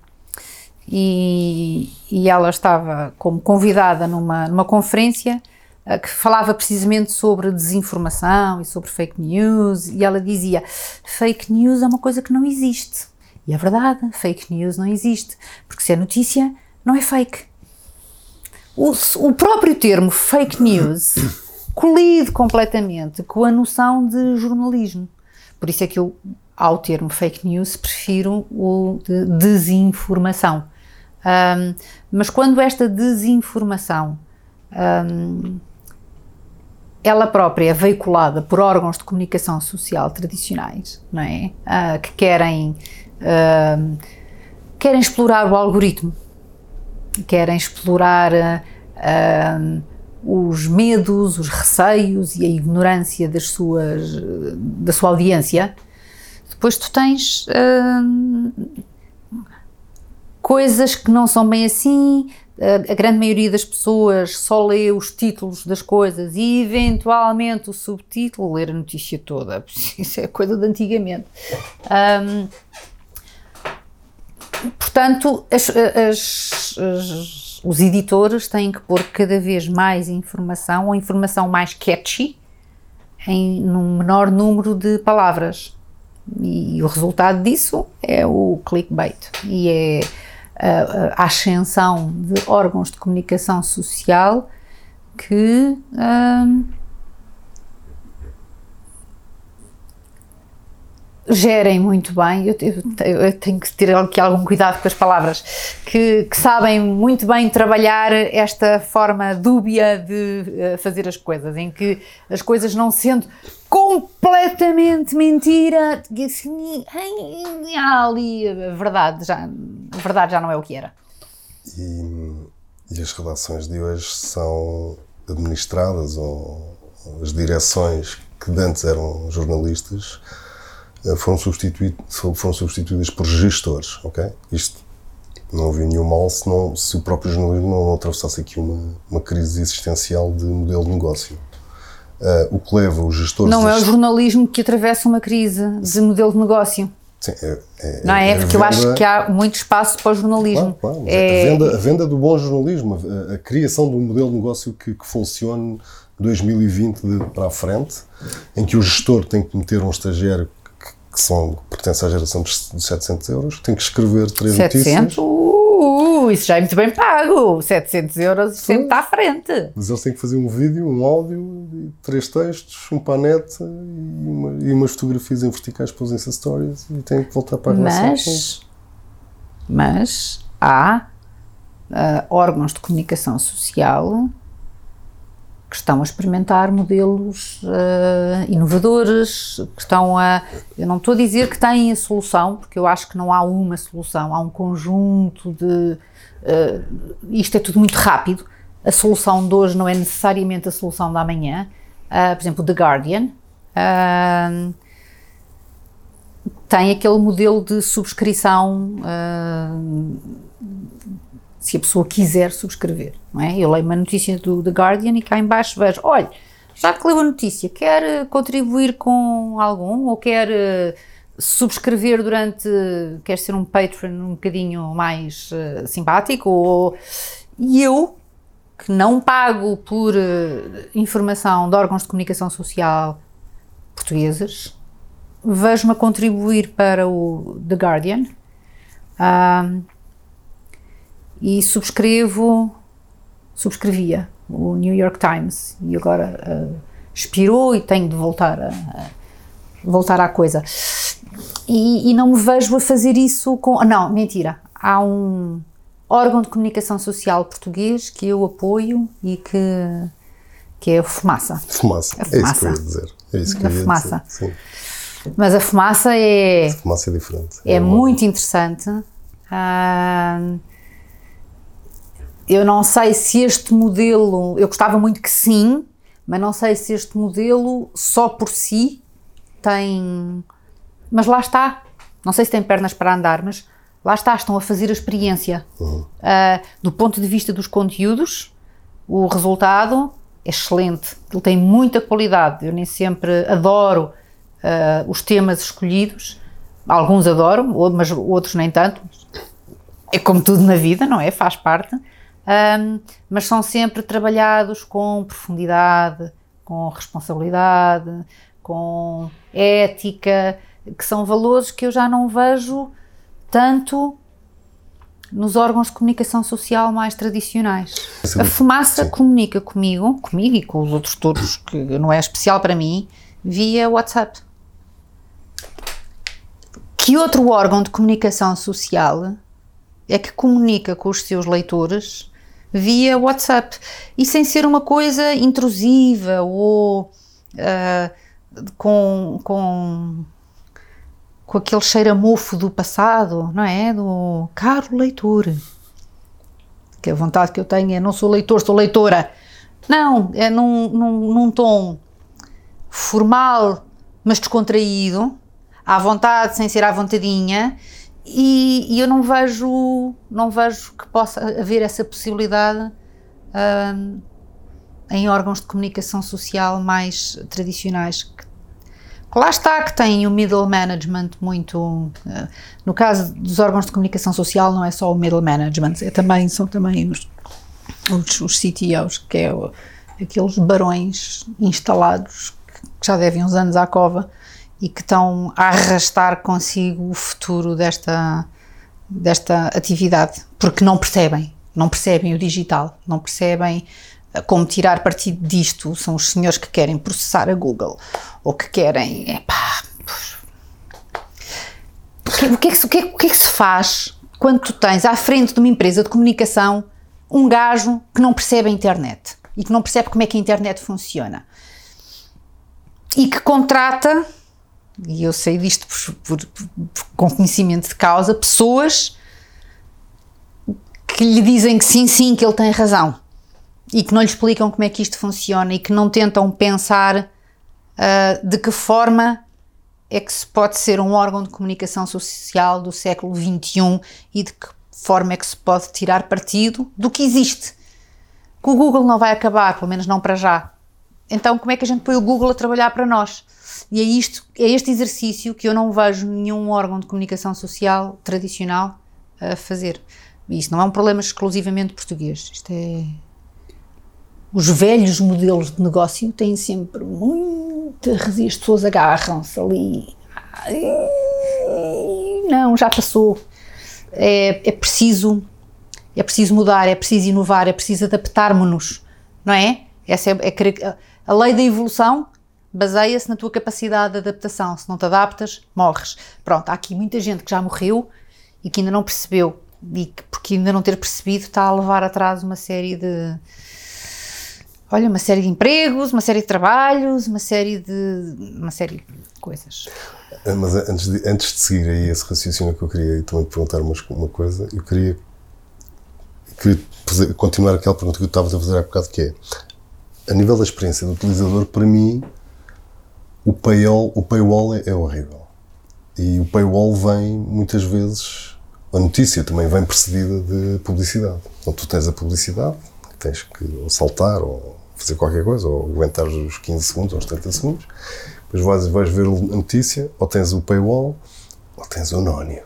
e, e ela estava como convidada numa, numa conferência uh, que falava precisamente sobre desinformação e sobre fake news, e ela dizia: fake news é uma coisa que não existe. E é verdade, fake news não existe, porque se é notícia, não é fake. O, o próprio termo fake news colide completamente com a noção de jornalismo. Por isso é que eu, ao termo fake news, prefiro o de desinformação. Um, mas quando esta desinformação um, ela própria é veiculada por órgãos de comunicação social tradicionais, não é? Uh, que querem, uh, querem explorar o algoritmo, querem explorar uh, os medos, os receios e a ignorância das suas, da sua audiência. Depois tu tens coisas que não são bem assim. A grande maioria das pessoas só lê os títulos das coisas e, eventualmente, o subtítulo, ler a notícia toda. Isso é coisa de antigamente. Um, portanto, as, as, as, os editores têm que pôr cada vez mais informação, ou informação mais catchy, em num menor número de palavras. E o resultado disso é o clickbait. E é a, ascensão de órgãos de comunicação social que hum, gerem muito bem, eu, eu, eu, tenho que ter aqui algum cuidado com as palavras, que, que, sabem muito bem trabalhar esta forma dúbia de uh, fazer as coisas, em que as coisas não sendo completamente mentira, assim, há ali a verdade, já, verdade já não é o que era. E, e as redações de hoje são administradas, ou as direções que antes eram jornalistas, eh, foram, substituídos, foram substituídas por gestores, ok? Isto não havia nenhum mal se, não, se o próprio jornalismo não atravessasse aqui uma, uma crise existencial de modelo de negócio. Uh, o que leva os gestores... Não é o jornalismo que atravessa uma crise de modelo de negócio. Sim, é, é, não é? é Porque venda, eu acho que há muito espaço para o jornalismo. Claro, claro. É... A, venda, a, venda, do bom jornalismo, a, a criação de um modelo de negócio que, que funcione 2020 de, para a frente, em que o gestor tem que meter um estagiário que são, pertencem à geração dos 700 euros, tem que escrever três 700? notícias. Uh, isso já é muito bem pago. 700 euros Sim. sempre está à frente. Mas eles têm que fazer um vídeo, um áudio, três textos, um panete e, uma, e umas fotografias em verticais para os Insta Stories e têm que voltar para a mas, mas há uh, órgãos de comunicação social que estão a experimentar modelos uh, inovadores, que estão a. Eu não estou a dizer que têm a solução, porque eu acho que não há uma solução, há um conjunto de. Uh, isto é tudo muito rápido. A solução de hoje não é necessariamente a solução da amanhã. Uh, por exemplo, The Guardian tem aquele modelo de subscrição se a pessoa quiser subscrever, não é? Eu leio uma notícia do The Guardian e cá em baixo vejo, olha, já que leu a notícia, quer eh, contribuir com algum ou quer uh, subscrever durante, quer ser um patron um bocadinho mais uh, simpático ou... E eu, que não pago por uh, informação de órgãos de comunicação social portugueses, vejo-me a contribuir para o The Guardian um, e subscrevo, subscrevia o New York Times e agora uh, expirou e tenho de voltar a, a voltar à coisa. E, e, não me vejo a fazer isso com. Não, mentira. Há um órgão de comunicação social português que eu apoio e que, que é a Fumaça. Fumaça. A fumaça. É isso que eu ia dizer. É isso que a eu ia fumaça. dizer. Sim. Mas a fumaça é. A fumaça é diferente. É, é muito interessante. Uh, eu não sei se este modelo. Eu gostava muito que sim, mas não sei se este modelo só por si tem. Mas lá está. Não sei se tem pernas para andar, mas lá está. Estão a fazer a experiência. Uhum. Uh, do ponto de vista dos conteúdos, o resultado é excelente. Ele tem muita qualidade. Eu nem sempre adoro uh, os temas escolhidos. Alguns adoro, mas outros nem tanto. É como tudo na vida, não é? Faz parte. Um, mas são sempre trabalhados com profundidade, com responsabilidade, com ética, que são valores que eu já não vejo tanto nos órgãos de comunicação social mais tradicionais. A fumaça Sim. comunica comigo, comigo e com os outros todos, que não é especial para mim, via WhatsApp. Que outro órgão de comunicação social é que comunica com os seus leitores via WhatsApp e sem ser uma coisa intrusiva ou uh, com, com, com aquele cheiro a mofo do passado, não é? Do caro leitor. Que a vontade que eu tenho é não sou leitor, sou leitora. Não, é num, num, num tom formal, mas descontraído, à vontade, sem ser à vontadinha, e, e eu não vejo, não vejo que possa haver essa possibilidade um, em órgãos de comunicação social mais tradicionais. Que, lá está que tem o middle management muito. Uh, no caso dos órgãos de comunicação social, não é só o middle management, é também, são também os, os, os CTOs, que é o, aqueles barões instalados que já devem uns anos à cova e que estão a arrastar consigo o futuro desta, desta atividade, porque não percebem, não percebem o digital, não percebem eh, como tirar partido disto. São os senhores que querem processar a Google ou que querem. Epá, o, que, o, que é o, que é, o que é que se faz quando tu tens à frente de uma empresa de comunicação um gajo que não percebe a internet e que não percebe como é que a internet funciona e que contrata e eu sei disto por, por, por, com conhecimento de causa, pessoas que lhe dizem que sim, sim, que ele tem razão e que não lhe explicam como é que isto funciona e que não tentam pensar uh, de que forma é que se pode ser um órgão de comunicação social do século XXI e de que forma é que se pode tirar partido do que existe. Que o Google não vai acabar, pelo menos não para já. Então, como é que a gente põe o Google a trabalhar para nós? E é, isto, é este exercício que eu não vejo nenhum órgão de comunicação social tradicional a fazer. E isto não é um problema exclusivamente português. Isto é. Os velhos modelos de negócio têm sempre muita resistência. As pessoas agarram-se ali. Não, já passou. É, é preciso é preciso mudar, é preciso inovar, é preciso adaptarmos-nos, não é? Essa é, é a lei da evolução baseia-se na tua capacidade de adaptação. Se não te adaptas, morres. Pronto, há aqui muita gente que já morreu e que ainda não percebeu. E que, porque ainda não ter percebido está a levar atrás uma série de. Olha, uma série de empregos, uma série de trabalhos, uma série de. uma série de coisas. Ah, mas antes de, antes de seguir aí esse raciocínio que eu queria também te perguntar uma, uma coisa, eu queria, queria fazer, continuar aquela pergunta que eu estava a fazer há bocado, que é a nível da experiência do utilizador, para mim, o paywall, o paywall é, é horrível. E o paywall vem muitas vezes a notícia também vem precedida de publicidade. Então tu tens a publicidade, tens que saltar ou fazer qualquer coisa, ou aguentar os 15 segundos ou os 30 segundos, depois vais, vais ver a notícia, ou tens o paywall, ou tens o nónio.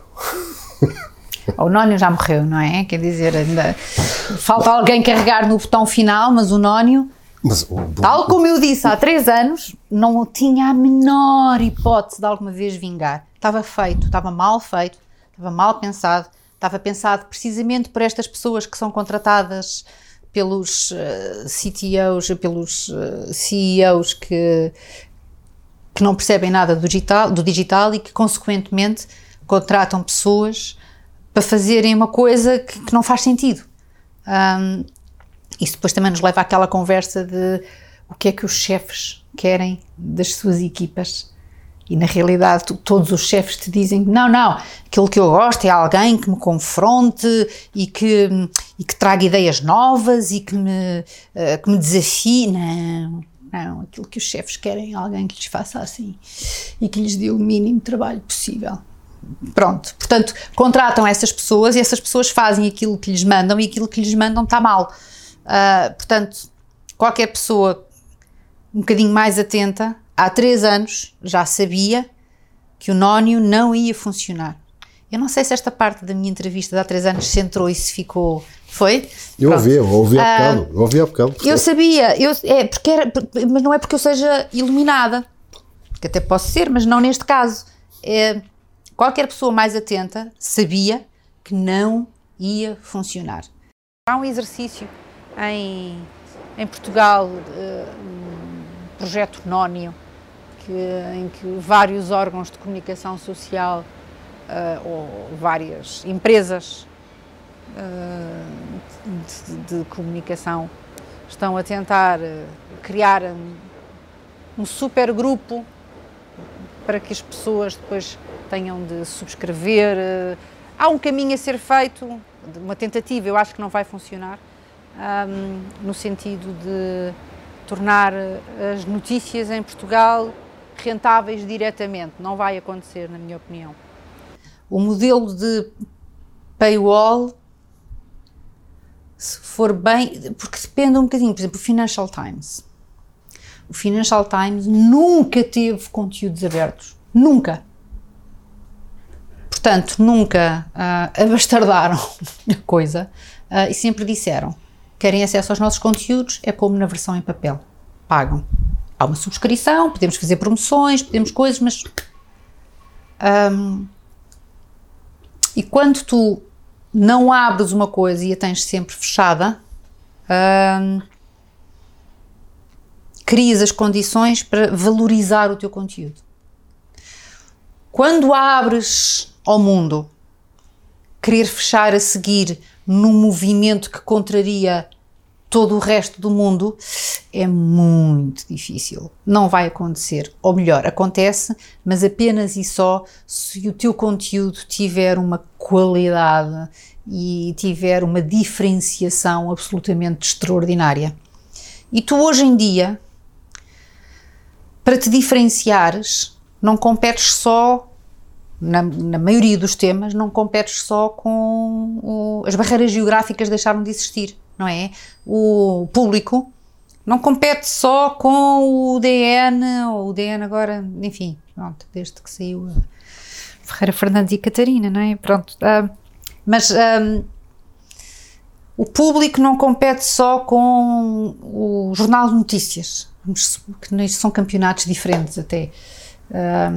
O Nónio já morreu, não é? Quer dizer, ainda falta alguém carregar no botão final, mas o Nónio, Mas o, tal como eu disse há três anos, não tinha a menor hipótese de alguma vez vingar. Estava feito, estava mal feito, estava mal pensado, estava pensado precisamente por estas pessoas que são contratadas pelos eh, CTOs, pelos eh, CEOs que, que não percebem nada do digital, do digital e que, consequentemente, contratam pessoas para fazerem uma coisa que, que não faz sentido. Um, isso depois também nos leva àquela conversa de o que é que os chefes querem das suas equipas. E na realidade, tu- todos os chefes te dizem: não, não, aquilo que eu gosto é alguém que me confronte e que, e que traga ideias novas e que me, eh, que me desafie. Não, não, aquilo que os chefes querem é alguém que lhes faça assim e que lhes dê o mínimo trabalho possível. Pronto, portanto, contratam essas pessoas e essas pessoas fazem aquilo que lhes mandam e aquilo que lhes mandam está mal. Ah, portanto, qualquer pessoa um bocadinho mais atenta, há três anos já sabia que o nónio não ia funcionar. Eu não sei se esta parte da minha entrevista de há três anos se entrou e se ficou. Foi? eu Pronto. ouvi, eu ouvi há Ah, bocado. Eu ouvi há bocado. eu sabia, eu, é, porque era, mas não é porque eu seja iluminada, que até posso ser, mas não neste caso. É, qualquer pessoa mais atenta sabia que não ia funcionar. Há um exercício em, em Portugal, eh, um projeto Nónio, que, em que vários órgãos de comunicação social eh, ou várias empresas eh, de, de comunicação estão a tentar criar um, um super grupo para que as pessoas depois tenham de subscrever. Há um caminho a ser feito, uma tentativa, eu acho que não vai funcionar, ahm, no sentido de tornar eh, as notícias em Portugal rentáveis diretamente. Não vai acontecer, na minha opinião. O modelo de paywall se for bem, porque depende um bocadinho, por exemplo, o Financial Times. O Financial Times nunca teve conteúdos abertos. Nunca. Portanto, nunca ah, abastardaram a coisa ah, e sempre disseram: querem acesso aos nossos conteúdos, é como na versão em papel. Pagam. Há uma subscrição, podemos fazer promoções, podemos coisas, mas. ahm, e quando tu não abres uma coisa e a tens sempre fechada, hum, crias as condições para valorizar o teu conteúdo. Quando abres ao mundo, querer fechar a seguir num movimento que contraria todo o resto do mundo é muito difícil. Não vai acontecer. Ou melhor, acontece, mas apenas e só se o teu conteúdo tiver uma qualidade e tiver uma diferenciação absolutamente extraordinária. E tu hoje em dia, para te diferenciares, não competes só na, na maioria dos temas, não competes só com o- as barreiras geográficas deixaram de existir, não é? O público não compete só com o DN, ou o DN agora, enfim, pronto, desde que saiu a Ferreira Fernandes e Catarina, não é? Pronto, ah, mas ah, o público não compete só com o Jornal de Notícias, que são campeonatos diferentes até. Ah,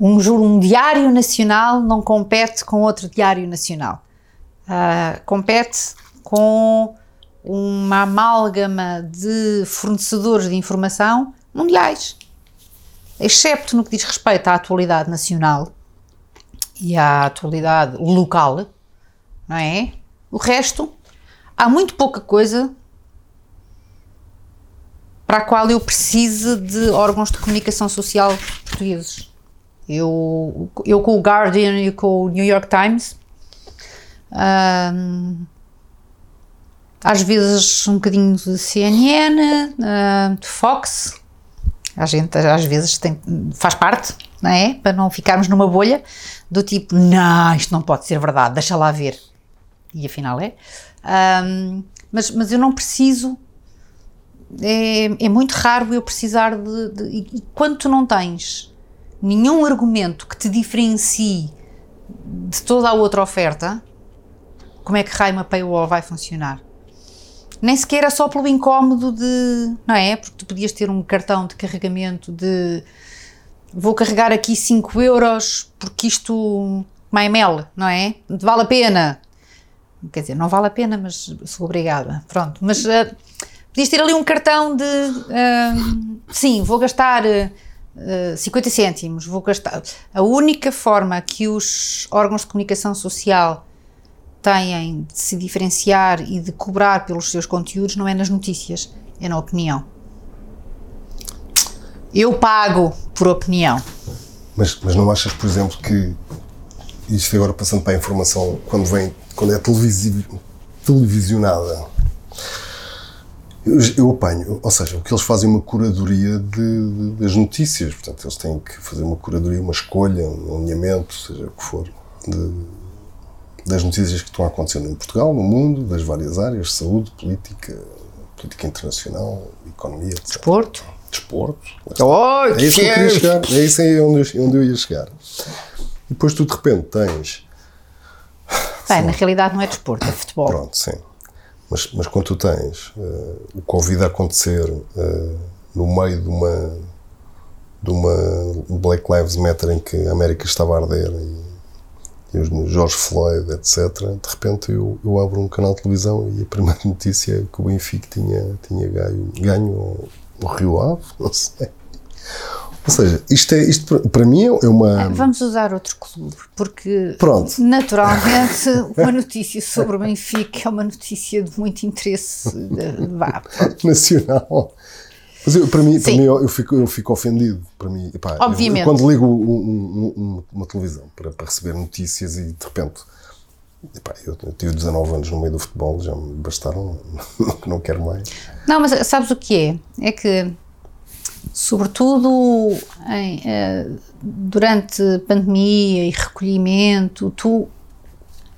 um, um diário nacional não compete com outro diário nacional. Ah, compete com uma amálgama de fornecedores de informação mundiais, excepto no que diz respeito à atualidade nacional e à atualidade local, não é? O resto, há muito pouca coisa para a qual eu precise de órgãos de comunicação social portugueses. Eu, eu com o Guardian e com o New York Times, ahm, às vezes um bocadinho de CNN, ah, de Fox, A gente às vezes tem, faz parte, não é? Para não ficarmos numa bolha do tipo, não, isto não pode ser verdade, deixa lá ver. E afinal é. Um, mas, mas eu não preciso. É, é muito raro eu precisar de, de. E quando tu não tens nenhum argumento que te diferencie de toda a outra oferta, como é que raio uma paywall vai funcionar? Nem sequer é só pelo incómodo de. Não é? Porque tu podias ter um cartão de carregamento de. Vou carregar aqui 5 euros porque isto. MyMail, não é? Vale a pena. Quer dizer, não vale a pena, mas sou obrigada. Pronto. Mas uh, podias ter ali um cartão de. Uh, sim, vou gastar. Uh, 50 cêntimos, vou gastar. A única forma que os órgãos de comunicação social têm de se diferenciar e de cobrar pelos seus conteúdos não é nas notícias, é na opinião. Eu pago por opinião. Mas, mas não achas, por exemplo, que isto agora passando para a informação, quando vem, quando é televisionada, eu, eu apanho, ou seja, o que eles fazem uma curadoria de, de, das notícias, portanto, eles têm que fazer uma curadoria, uma escolha, um alinhamento, seja o que for, de, das notícias que estão acontecendo em Portugal, no mundo, das várias áreas, saúde, política, política internacional, economia, etc. Desporto. Desporto. Oh, é isso que eu queria chegar. É isso aí onde, onde eu ia chegar. E depois tu de repente tens. Bem, na realidade não é desporto, é futebol. Pronto, sim. Mas, mas quando tu tens uh, o Covid a acontecer uh, no meio de uma, de uma Black Lives Matter em que a América estava a arder e, e os George Floyd, etc., de repente eu, eu abro um canal de televisão e a primeira notícia é que o Benfica tinha, tinha ganho, ganho o, o Rio Ave, não sei. Ou seja, isto, é, isto para mim é uma. É, vamos usar outro clube, porque Pronto. naturalmente uma notícia sobre o Benfica é uma notícia de muito interesse vá, nacional. Mas eu, para mim, para mim eu, eu, fico, eu fico ofendido. Para mim, epá, Obviamente. Eu, quando ligo um, um, uma televisão para, para, receber notícias e de repente. Epá, eu, eu tive 19 anos no meio do futebol, já me bastaram, não, não quero mais. Não, mas sabes o que é? É que sobretudo em, eh, durante pandemia e recolhimento, tu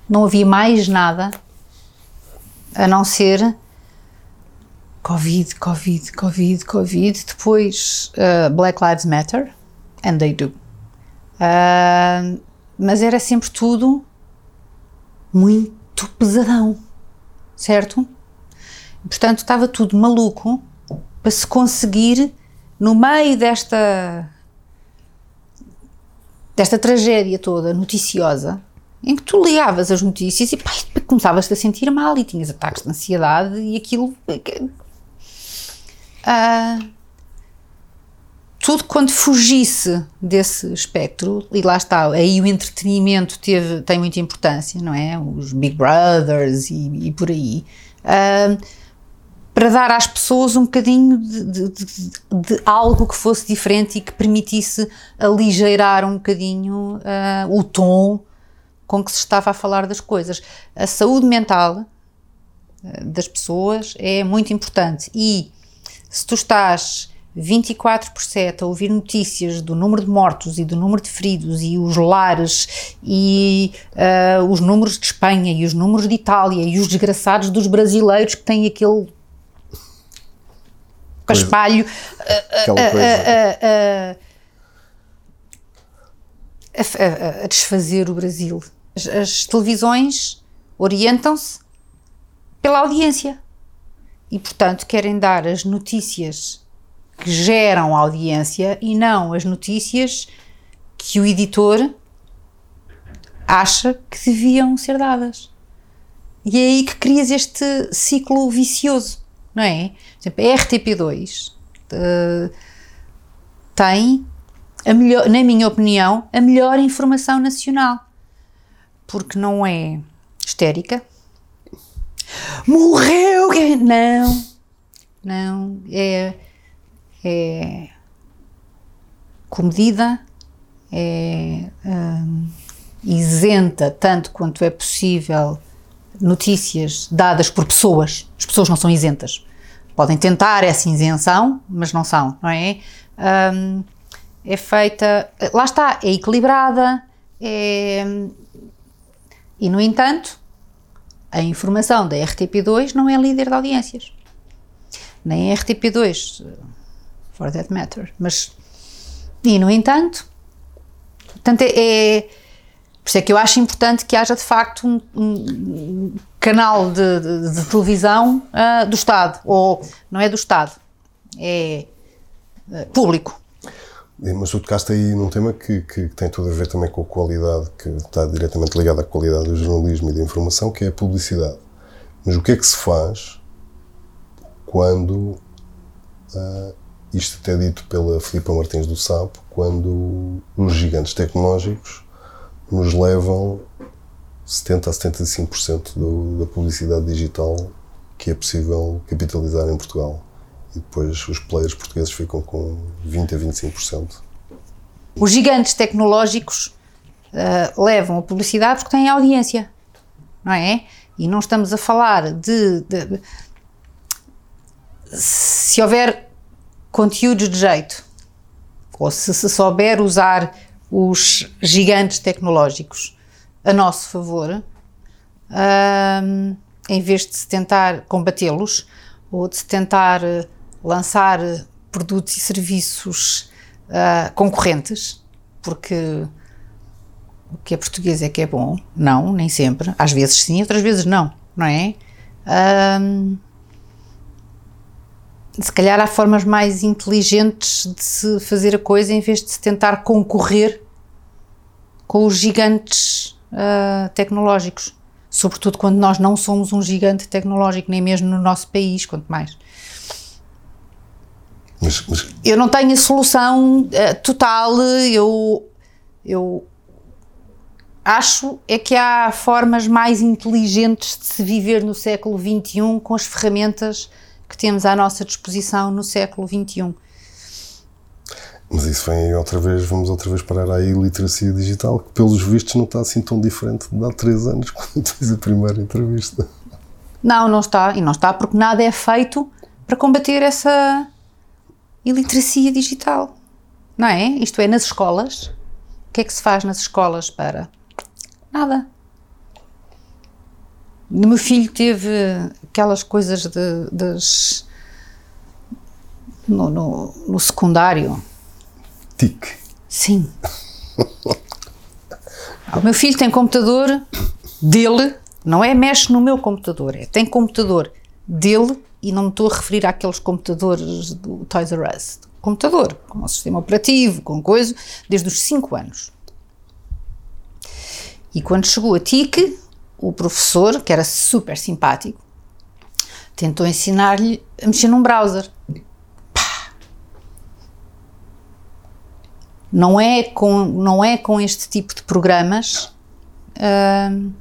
não havia mais nada a não ser Covid, Covid, Covid, Covid, depois uh, Black Lives Matter, and they do. Uh, mas era sempre tudo muito pesadão, certo? Portanto, estava tudo maluco para se conseguir no meio desta desta tragédia toda noticiosa, em que tu ligavas as notícias e pá, começavas-te a sentir mal e tinhas ataques de ansiedade e aquilo. Ah, tudo quando fugisse desse espectro, e lá está, aí o entretenimento teve, tem muita importância, não é? Os Big Brothers e, e por aí. Ah, para dar às pessoas um bocadinho de, de, de, de, algo que fosse diferente e que permitisse aligeirar um bocadinho uh, o tom com que se estava a falar das coisas. A saúde mental uh, das pessoas é muito importante e se tu estás 24 por 7 a ouvir notícias do número de mortos e do número de feridos e os lares e uh, os números de Espanha e os números de Itália e os desgraçados dos brasileiros que têm aquele paspalho a, a, desfazer o Brasil. As, as televisões orientam-se pela audiência e, portanto, querem dar as notícias que geram audiência e não as notícias que o editor acha que deviam ser dadas. E é aí que crias este ciclo vicioso não é? Por exemplo, a RTP2 uh, eh, tem, a melhor, na minha opinião, a melhor informação nacional. Porque não é histérica. Morreu! Não, não, é, é comedida, é um, isenta tanto quanto é possível notícias dadas por pessoas. As pessoas não são isentas. Podem tentar essa isenção, mas não são, não é? hum, é feita, lá está, é equilibrada, é, e no entanto, a informação da RTP2 não é líder de audiências. Nem a RTP2, for that matter. Mas, e no entanto, portanto, é, é por isso é que eu acho importante que haja de facto um, um canal de, de, de televisão uh, do Estado, ou não é do Estado, é uh, público. Mas tu tocaste aí num tema que, que, tem tudo a ver também com a qualidade, que está diretamente ligado à qualidade do jornalismo e da informação, que é a publicidade. Mas o que é que se faz quando, uh, isto até dito pela Filipa Martins do Sapo, quando os gigantes tecnológicos nos levam 70 a 75% do, da publicidade digital que é possível capitalizar em Portugal e depois os players portugueses ficam com 20 a 25%. Os gigantes tecnológicos uh, levam a publicidade porque têm audiência, não é? E não estamos a falar de, de se houver conteúdos de jeito, ou se se souber usar os gigantes tecnológicos a nosso favor, uh, em vez de se tentar combatê-los ou de se tentar lançar produtos e serviços uh, concorrentes, porque o que é português é que é bom. Não, nem sempre. Às vezes sim, outras vezes não, não é? Um, se calhar há formas mais inteligentes de se fazer a coisa em vez de se tentar concorrer com os gigantes uh, tecnológicos. Sobretudo quando nós não somos um gigante tecnológico, nem mesmo no nosso país, quanto mais. Mas, mas... Eu não tenho a solução uh, total, eu, eu acho é que há formas mais inteligentes de se viver no século XXI com as ferramentas que temos à nossa disposição no século XXI. Mas isso vem outra vez, vamos outra vez parar à iliteracia digital, que pelos vistos não está assim tão diferente de há três anos, quando fiz a primeira entrevista. Não, não está, e não está porque nada é feito para combater essa, iliteracia digital, não é? Isto é, nas escolas. O que é que se faz nas escolas para? Nada. O meu filho teve aquelas coisas de, das. No, no, no secundário. TIC. Sim. o meu filho tem computador dele, não é mexe no meu computador, é tem computador dele e não me estou a referir àqueles computadores do Toys R Us. Computador, com um sistema operativo, com coisa, desde os 5 anos. E quando chegou a TIC, o professor, que era super simpático, tentou ensinar-lhe a mexer num browser. Pá. Não é com, não é com este tipo de programas. Uh,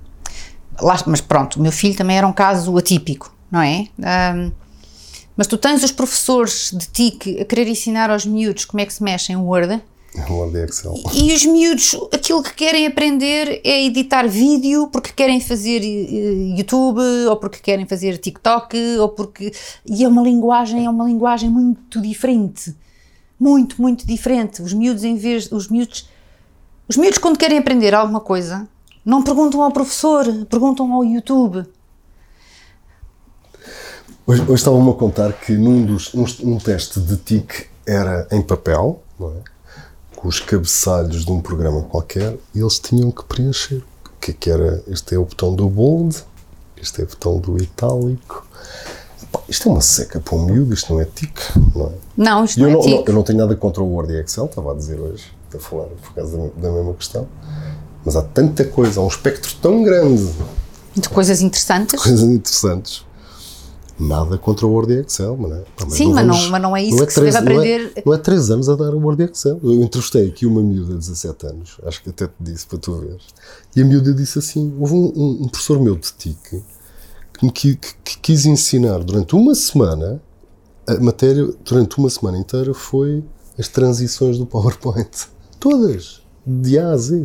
lá, mas pronto, o meu filho também era um caso atípico não é? Um, mas tu tens os professores de TIC a querer ensinar aos miúdos como é que se mexe em Word. Word e Excel. E os miúdos, aquilo que querem aprender é editar vídeo porque querem fazer eh, YouTube ou porque querem fazer TikTok ou porque. E é uma linguagem, é uma linguagem muito diferente. Muito, muito diferente. Os miúdos, em vez. Os miúdos, os miúdos, quando querem aprender alguma coisa, não perguntam ao professor, perguntam ao YouTube. Hoje, hoje estava-me a contar que num dos, um, um teste de TIC era em papel, não é? Com os cabeçalhos de um programa qualquer, e eles tinham que preencher. O que, é que era? Este é o botão do bold, este é o botão do itálico. isto é uma seca para um miúdo, isto não é TIC, não é? Não, isto não é TIC. eu não tenho nada contra o Word e Excel, estava a dizer hoje, a falar por causa da, da mesma questão. Mas há tanta coisa, há um espectro tão grande. De coisas interessantes. De coisas interessantes Nada contra o Word e Excel, mas, é? Pá, mas Sim, não mas, vamos, não, mas não é isso não é que três, se deve aprender. Não é, não é três anos a dar o Word e Excel. Eu entrevistei aqui uma miúda de 17 anos, acho que até te disse para tu ver. E a miúda disse assim: houve um, um, um professor meu de TIC que me que, que, quis ensinar durante uma semana, a matéria durante uma semana inteira foi as transições do PowerPoint. Todas, de A a Z.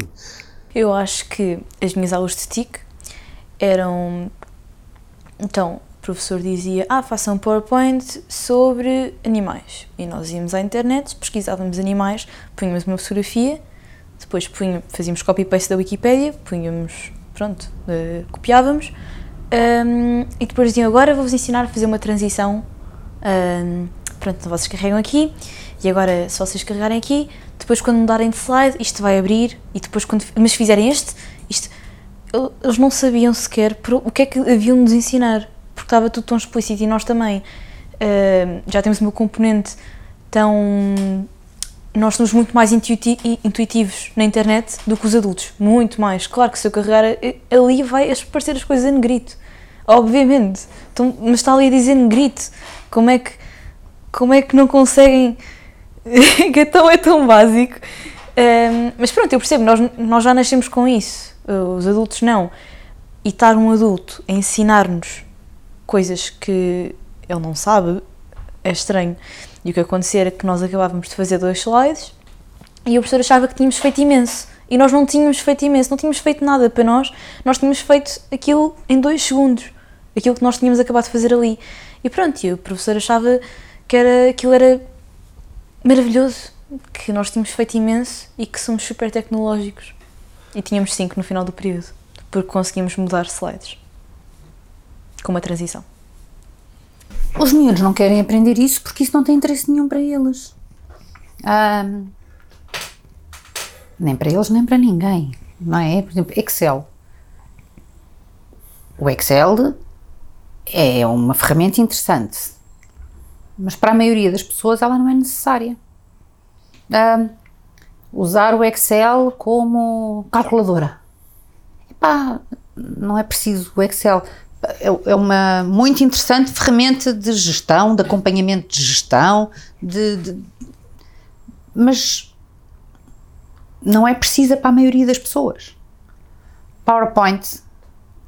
Eu acho que as minhas aulas de TIC eram. Então, professor dizia: Ah, façam um PowerPoint sobre animais. E nós íamos à internet, pesquisávamos animais, punhamos uma fotografia, depois punha, fazíamos copy-paste da Wikipédia, punhamos, pronto, uh, copiávamos, um, e depois diziam: Agora vou-vos ensinar a fazer uma transição. Um, pronto, então vocês carregam aqui, e agora, se vocês carregarem aqui, depois quando mudarem de slide, isto vai abrir, e depois quando. Mas fizerem este, isto. Eles não sabiam sequer o que é que haviam de nos ensinar porque estava tudo tão explícito e nós também uh, já temos uma componente tão. Nós somos muito mais intuiti intuitivos na internet do que os adultos, muito mais. Claro que se eu carregar ali vai aparecer as coisas em negrito, obviamente, então, mas está ali a dizer negrito. Como é que, como é que não conseguem? que é tão, é tão básico. Um, mas pronto, eu percebo, nós, nós já nascemos com isso, os adultos não. E estar um adulto a ensinar-nos coisas que ele não sabe, é estranho. E o que acontecia era que nós acabávamos de fazer dois slides e o professor achava que tínhamos feito imenso. E nós não tínhamos feito imenso, não tínhamos feito nada para nós, nós tínhamos feito aquilo em dois segundos, aquilo que nós tínhamos acabado de fazer ali. E pronto, e o professor achava que era, aquilo era maravilhoso, que nós tínhamos feito imenso e que somos super tecnológicos. E tínhamos cinco no final do período, porque conseguimos mudar slides com uma transição. Os miúdos não querem aprender isso porque isso não tem interesse nenhum para eles. Um, nem para eles, nem para ninguém. Não é? Por exemplo, Excel. O Excel é uma ferramenta interessante, mas para a maioria das pessoas ela não é necessária. Um, usar o Excel como calculadora. Epá, não é preciso. O Excel é, é uma muito interessante ferramenta de gestão, de acompanhamento de gestão, de, de, mas não é precisa para a maioria das pessoas. PowerPoint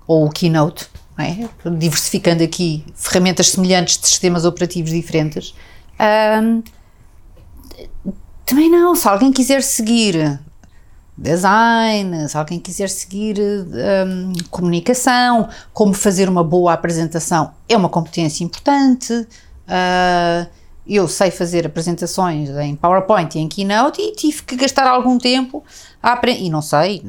ou o Keynote, é? diversificando aqui ferramentas semelhantes de sistemas operativos diferentes. Um, também não, se alguém quiser seguir design, se alguém quiser seguir um, comunicação, como fazer uma boa apresentação é uma competência importante. Uh, eu sei fazer apresentações em PowerPoint e em Keynote e tive que gastar algum tempo a aprender. E não sei,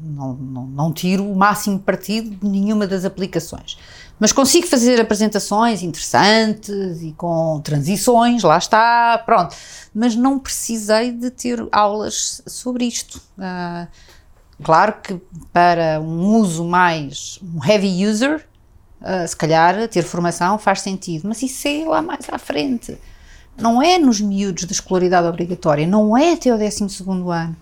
não, não, não tiro o máximo partido de nenhuma das aplicações. Mas consigo fazer apresentações interessantes e com transições, lá está, pronto. Mas não precisei de ter aulas sobre isto. Uh, claro que para um uso mais um heavy user, uh, se calhar ter formação faz sentido, mas isso é lá mais à frente. Não é nos miúdos de escolaridade obrigatória, não é até o 12 ano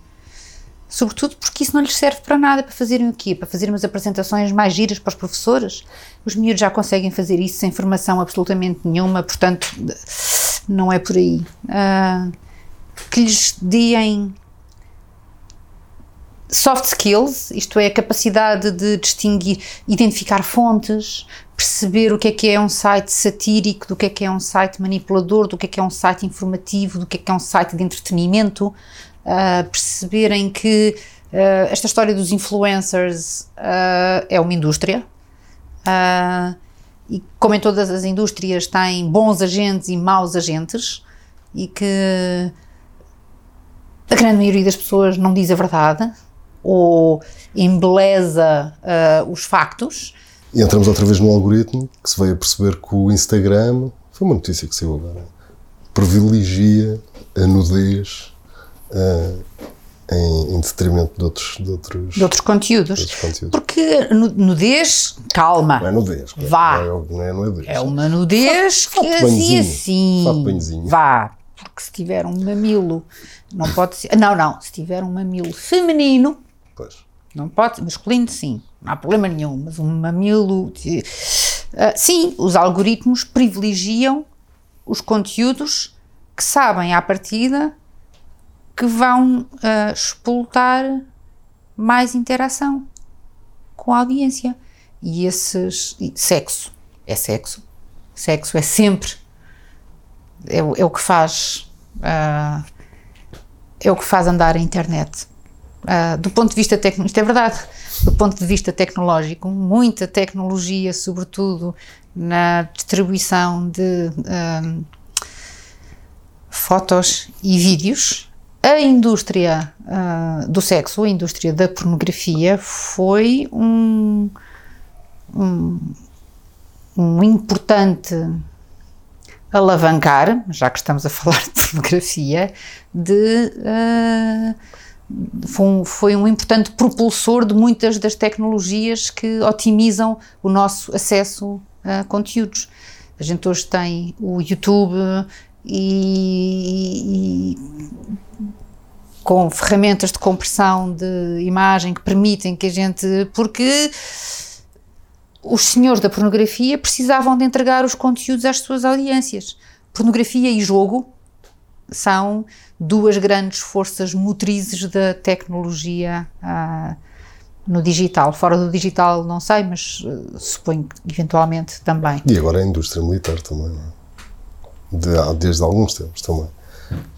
Sobretudo porque isso não lhes serve para nada, para fazerem o quê? Para fazerem umas apresentações mais giras para os professores? Os miúdos já conseguem fazer isso sem formação absolutamente nenhuma, portanto, não é por aí. Uh, que lhes deem soft skills, isto é, a capacidade de distinguir, identificar fontes, perceber o que é que é um site satírico, do que é que é um site manipulador, do que é que é um site informativo, do que é que é um site de entretenimento, uh, perceberem que uh, esta história dos influencers uh, é uma indústria. e como em todas as indústrias tem bons agentes e maus agentes e que a grande maioria das pessoas não diz a verdade ou embeleza os factos. E entramos outra vez no algoritmo que se veio a perceber que o Instagram, foi uma notícia que saiu agora, privilegia a nudez uh, em, em, detrimento de outros, de outros, de outros, conteúdos. De outros conteúdos. Porque nudez, calma. Não é nudez. Claro. Vá. Não é, não é nudez. É uma nudez que assim assim. Vá. Porque se tiver um mamilo, não pode ser. Não, não. Se tiver um mamilo feminino, pois. não pode. Masculino, sim. Não há problema nenhum. Mas um mamilo. Uh, sim, os algoritmos privilegiam os conteúdos que sabem à partida que vão uh, mais interação com a audiência. E esses. E sexo. É sexo. Sexo é sempre. É, é o que faz. Uh, é o que faz andar a internet. Uh, do ponto de vista técnico, isto é verdade, do ponto de vista tecnológico, muita tecnologia, sobretudo na distribuição de fotos e vídeos, a indústria uh, do sexo, a indústria da pornografia, foi um, um, um importante alavancar, já que estamos a falar de pornografia, de, uh, foi, um, foi, um, importante propulsor de muitas das tecnologias que otimizam o nosso acesso a conteúdos. A gente hoje tem o YouTube e, e com ferramentas de compressão de imagem que permitem que a gente. Porque os senhores da pornografia precisavam de entregar os conteúdos às suas audiências. Pornografia e jogo são duas grandes forças motrizes da tecnologia uh, no digital. Fora do digital, não sei, mas uh, suponho que eventualmente também. E agora a indústria militar também, não é? De, desde alguns tempos também.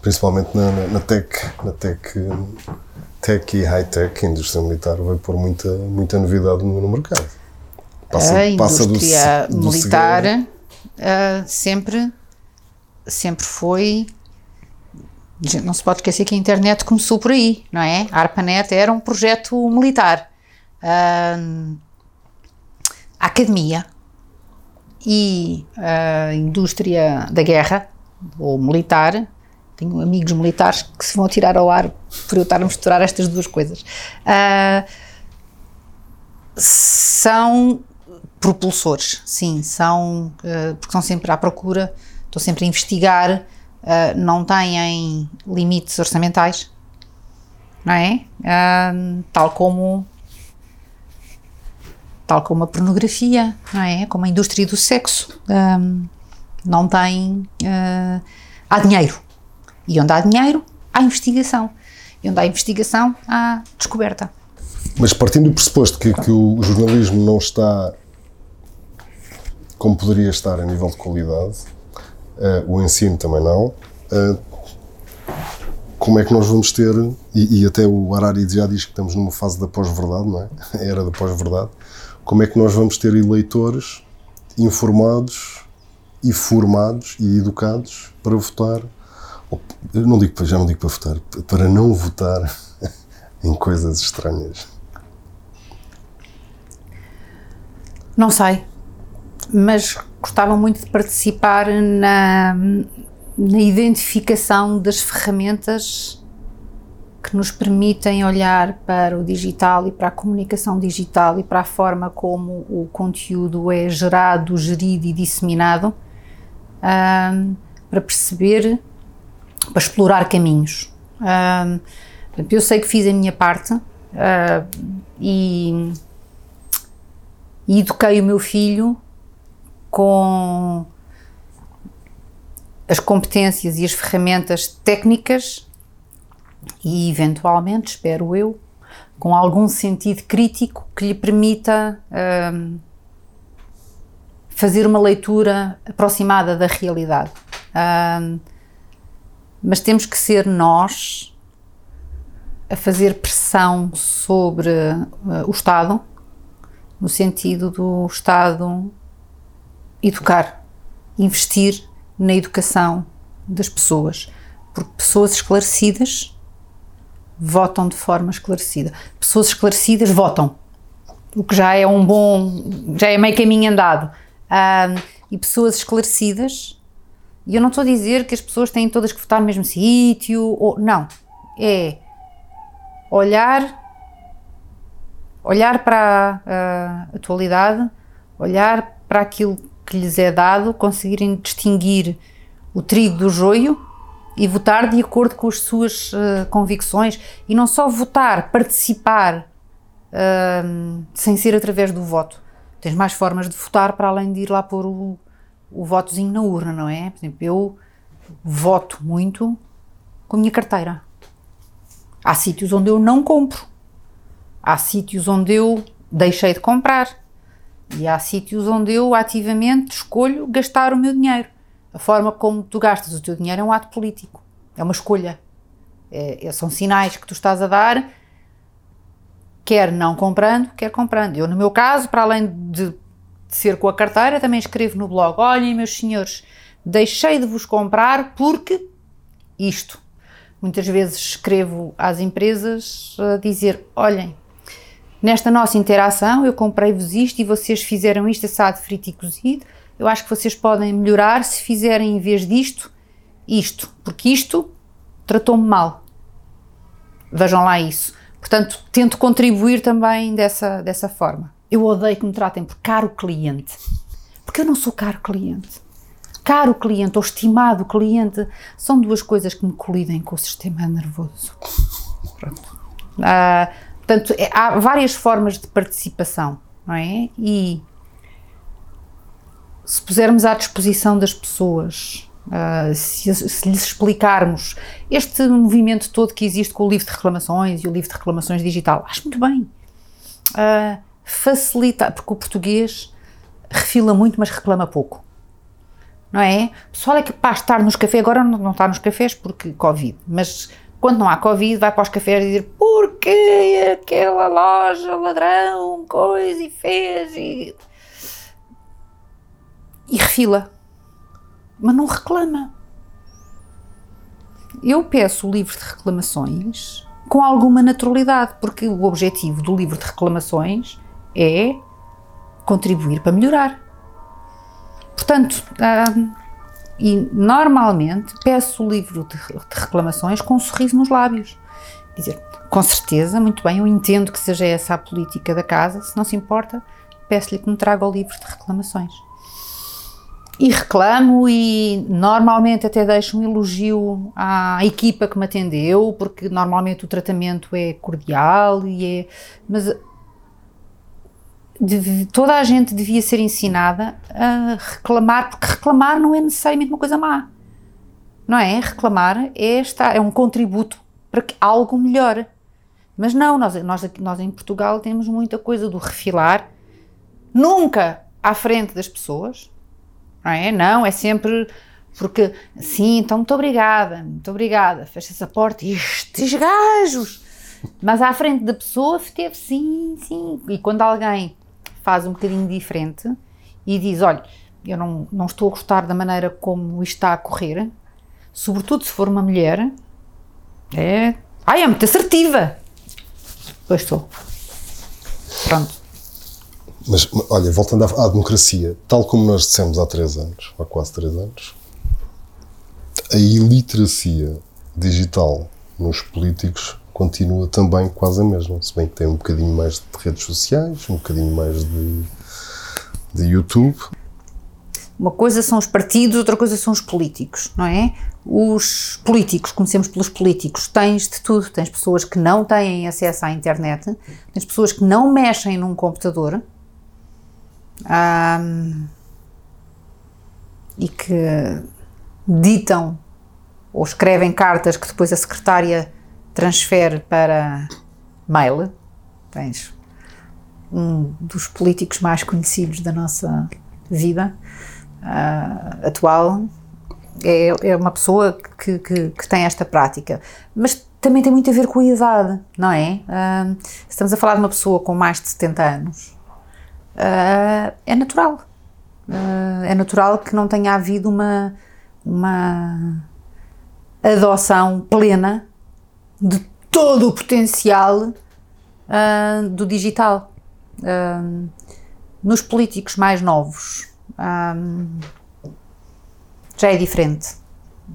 Principalmente na, na, na tech, na tech, tech e high-tech, a indústria militar vai pôr muita, muita novidade no, no mercado. Passa, a indústria do, militar do uh, sempre, sempre foi não se pode esquecer que a internet começou por aí, não é? A ARPANET era um projeto militar. Uh, a academia e a indústria da guerra, ou militar, tenho amigos militares que se vão tirar ao ar por eu estar a misturar estas duas coisas, uh, são propulsores, sim, são, uh, porque estão sempre à procura, estão sempre a investigar uh, não têm limites orçamentais, não é? Tal como tal como a pornografia, não é? Como a indústria do sexo, um, não tem uh, há dinheiro e onde há dinheiro há investigação e onde há investigação há descoberta. Mas partindo do pressuposto que, que o jornalismo não está como poderia estar a nível de qualidade, uh, o ensino também não. Uh, como é que nós vamos ter, e, e, até o Harari já diz que estamos numa fase da pós-verdade, não é? Era da pós-verdade. Como é que nós vamos ter eleitores informados e formados e educados para votar? Eu não digo, já não digo para votar, para não votar em coisas estranhas. Não sei mas gostava muito de participar na, na identificação das ferramentas que nos permitem olhar para o digital e para a comunicação digital e para a forma como o conteúdo é gerado, gerido e disseminado, um, para perceber, para explorar caminhos. Um, eu sei que fiz a minha parte uh, e, e eduquei o meu filho com as competências e as ferramentas técnicas e, eventualmente, espero eu, com algum sentido crítico que lhe permita um, fazer uma leitura aproximada da realidade. Um, mas temos que ser nós a fazer pressão sobre uh, o Estado, no sentido do Estado educar, investir na educação das pessoas, porque pessoas esclarecidas votam de forma esclarecida. Pessoas esclarecidas votam, o que já é um bom, já é meio caminho andado. Um, e pessoas esclarecidas, e eu não estou a dizer que as pessoas têm todas que votar no mesmo sítio, ou não, é olhar olhar para a, a atualidade, olhar para aquilo que lhes é dado conseguirem distinguir o trigo do joio e votar de acordo com as suas uh, convicções e não só votar, participar uh, sem ser através do voto. Tens mais formas de votar para além de ir lá pôr o, o votozinho na urna, não é? Por exemplo, eu voto muito com a minha carteira. Há sítios onde eu não compro. Há sítios onde eu deixei de comprar. E há sítios onde eu ativamente escolho gastar o meu dinheiro. A forma como tu gastas o teu dinheiro é um ato político, é uma escolha. É, é, são sinais que tu estás a dar, quer não comprando, quer comprando. Eu, no meu caso, para além de ser com a carteira, também escrevo no blog: olhem, meus senhores, deixei de vos comprar porque isto. Muitas vezes escrevo às empresas a dizer: olhem, nesta nossa interação eu comprei-vos isto e vocês fizeram isto assado, frito e cozido. Eu acho que vocês podem melhorar se fizerem em vez disto, isto, porque isto tratou-me mal. Vejam lá isso. Portanto, tento contribuir também dessa, dessa forma. Eu odeio que me tratem por caro cliente, porque eu não sou caro cliente. Caro cliente ou estimado cliente são duas coisas que me colidem com o sistema nervoso. Pronto. Ah, portanto, é, há várias formas de participação, não é? E se pusermos à disposição das pessoas Uh, se, se, lhes explicarmos este movimento todo que existe com o livro de reclamações e o livro de reclamações digital, acho muito bem. Uh, facilita, porque o português refila muito, mas reclama pouco. Não é? O pessoal é capaz de estar nos cafés, agora não, não está nos cafés porque Covid, mas quando não há Covid, vai para os cafés dizer porquê aquela loja, ladrão, coisa e fez e. e refila mas não reclama. Eu peço o livro de reclamações com alguma naturalidade, porque o objetivo do livro de reclamações é contribuir para melhorar. Portanto, hum, e normalmente peço o livro de, de reclamações com um sorriso nos lábios. Dizer, com certeza, muito bem, eu entendo que seja essa a política da casa, se não se importa, peço-lhe que me traga o livro de reclamações e reclamo e normalmente até deixo um elogio à equipa que me atendeu, porque normalmente o tratamento é cordial e é. Mas deve, toda a gente devia ser ensinada a reclamar, porque reclamar não é necessariamente uma coisa má. Não é? Reclamar é, estar, é um contributo para que algo melhore. Mas não, nós, nós, nós em Portugal temos muita coisa do refilar, nunca à frente das pessoas, não é? Não, é sempre porque, sim, então muito obrigada, muito obrigada, fecha-se a porta, estes gajos! Mas à frente da pessoa esteve sim, sim. E quando alguém faz um bocadinho diferente e diz: Olha, eu não, não estou a gostar da maneira como isto está a correr, sobretudo se for uma mulher, é. Ai, é muito assertiva! Pois estou. Pronto. Mas, olha, voltando à, à, democracia, tal como nós dissemos há três anos, há quase três anos, a iliteracia digital nos políticos continua também quase a mesma, se bem que tem um bocadinho mais de redes sociais, um bocadinho mais de, de YouTube. Uma coisa são os partidos, outra coisa são os políticos, não é? Os políticos, comecemos pelos políticos, tens de tudo. Tens pessoas que não têm acesso à internet, tens pessoas que não mexem num computador, um, e que ditam ou escrevem cartas que depois a secretária transfere para mail. Tens um dos políticos mais conhecidos da nossa vida uh, atual. É, é, uma pessoa que, que, que, tem esta prática. Mas também tem muito a ver com a idade, não é? Uh, estamos a falar de uma pessoa com mais de 70 anos uh, é natural. Uh, é natural que não tenha havido uma, uma adoção plena de todo o potencial uh, do digital. nos políticos mais novos já é diferente.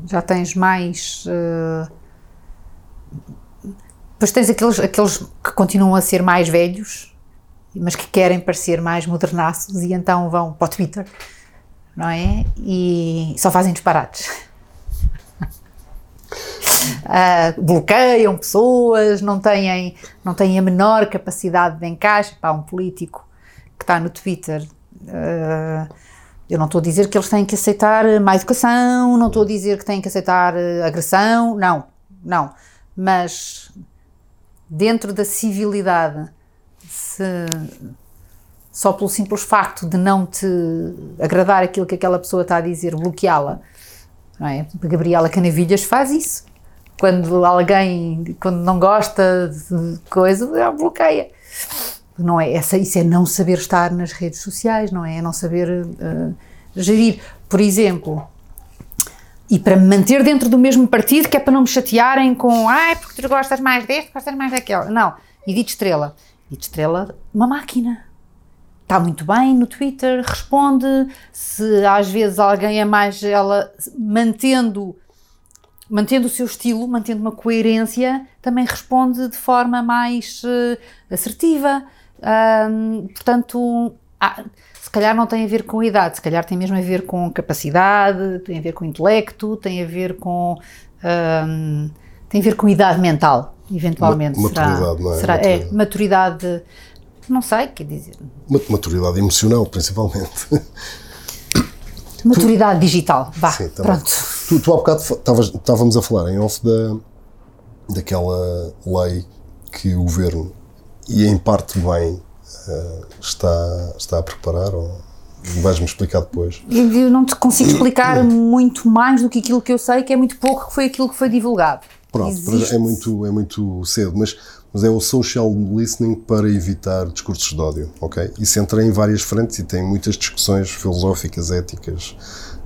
Já tens mais. depois tens aqueles, aqueles que continuam a ser mais velhos, mas que querem parecer mais modernaços e então vão para o Twitter, não é? E só fazem disparates. uh, bloqueiam pessoas, não têm, não têm a menor capacidade de encaixe. para um político que está no Twitter. Uh, eu não estou a dizer que eles têm que aceitar má educação, não estou a dizer que têm que aceitar agressão, não, não. Mas dentro da civilidade se só pelo simples facto de não te agradar aquilo que aquela pessoa está a dizer, bloqueá-la. É? Gabriela Canavilhas faz isso. Quando alguém, quando não gosta de coisa, ela bloqueia. Não é essa, isso é não saber estar nas redes sociais, não é? É não saber uh, gerir. Por exemplo, e para me manter dentro do mesmo partido, que é para não me chatearem com ai, porque tu gostas mais deste, gostas mais daquele. Não. Edith Estrela. Edith Estrela, uma máquina. Está muito bem no Twitter, responde. Se às vezes alguém é mais ela, mantendo, mantendo o seu estilo, mantendo uma coerência, também responde de forma mais uh, assertiva. Um, portanto, há, calhar não tem a ver com idade, se calhar tem mesmo a ver com capacidade, tem a ver com intelecto, tem a ver com. Um, tem a ver com idade mental, eventualmente. Ma maturidade, será, não é? Será, maturidade. é, maturidade. Não sei, quer dizer. Maturidade emocional, principalmente. Maturidade tu, digital, vá, sim, pronto. Tu, tu há bocado estávamos a falar em off da, daquela lei que o governo, e em parte bem, uh, está, está a preparar ou vais-me explicar depois? Eu não te consigo explicar muito mais do que aquilo que eu sei, que é muito pouco, que foi aquilo que foi divulgado. Pronto, é muito, é muito cedo, mas, mas é o social listening para evitar discursos de ódio, ok? Isso entra em várias frentes e tem muitas discussões filosóficas, éticas.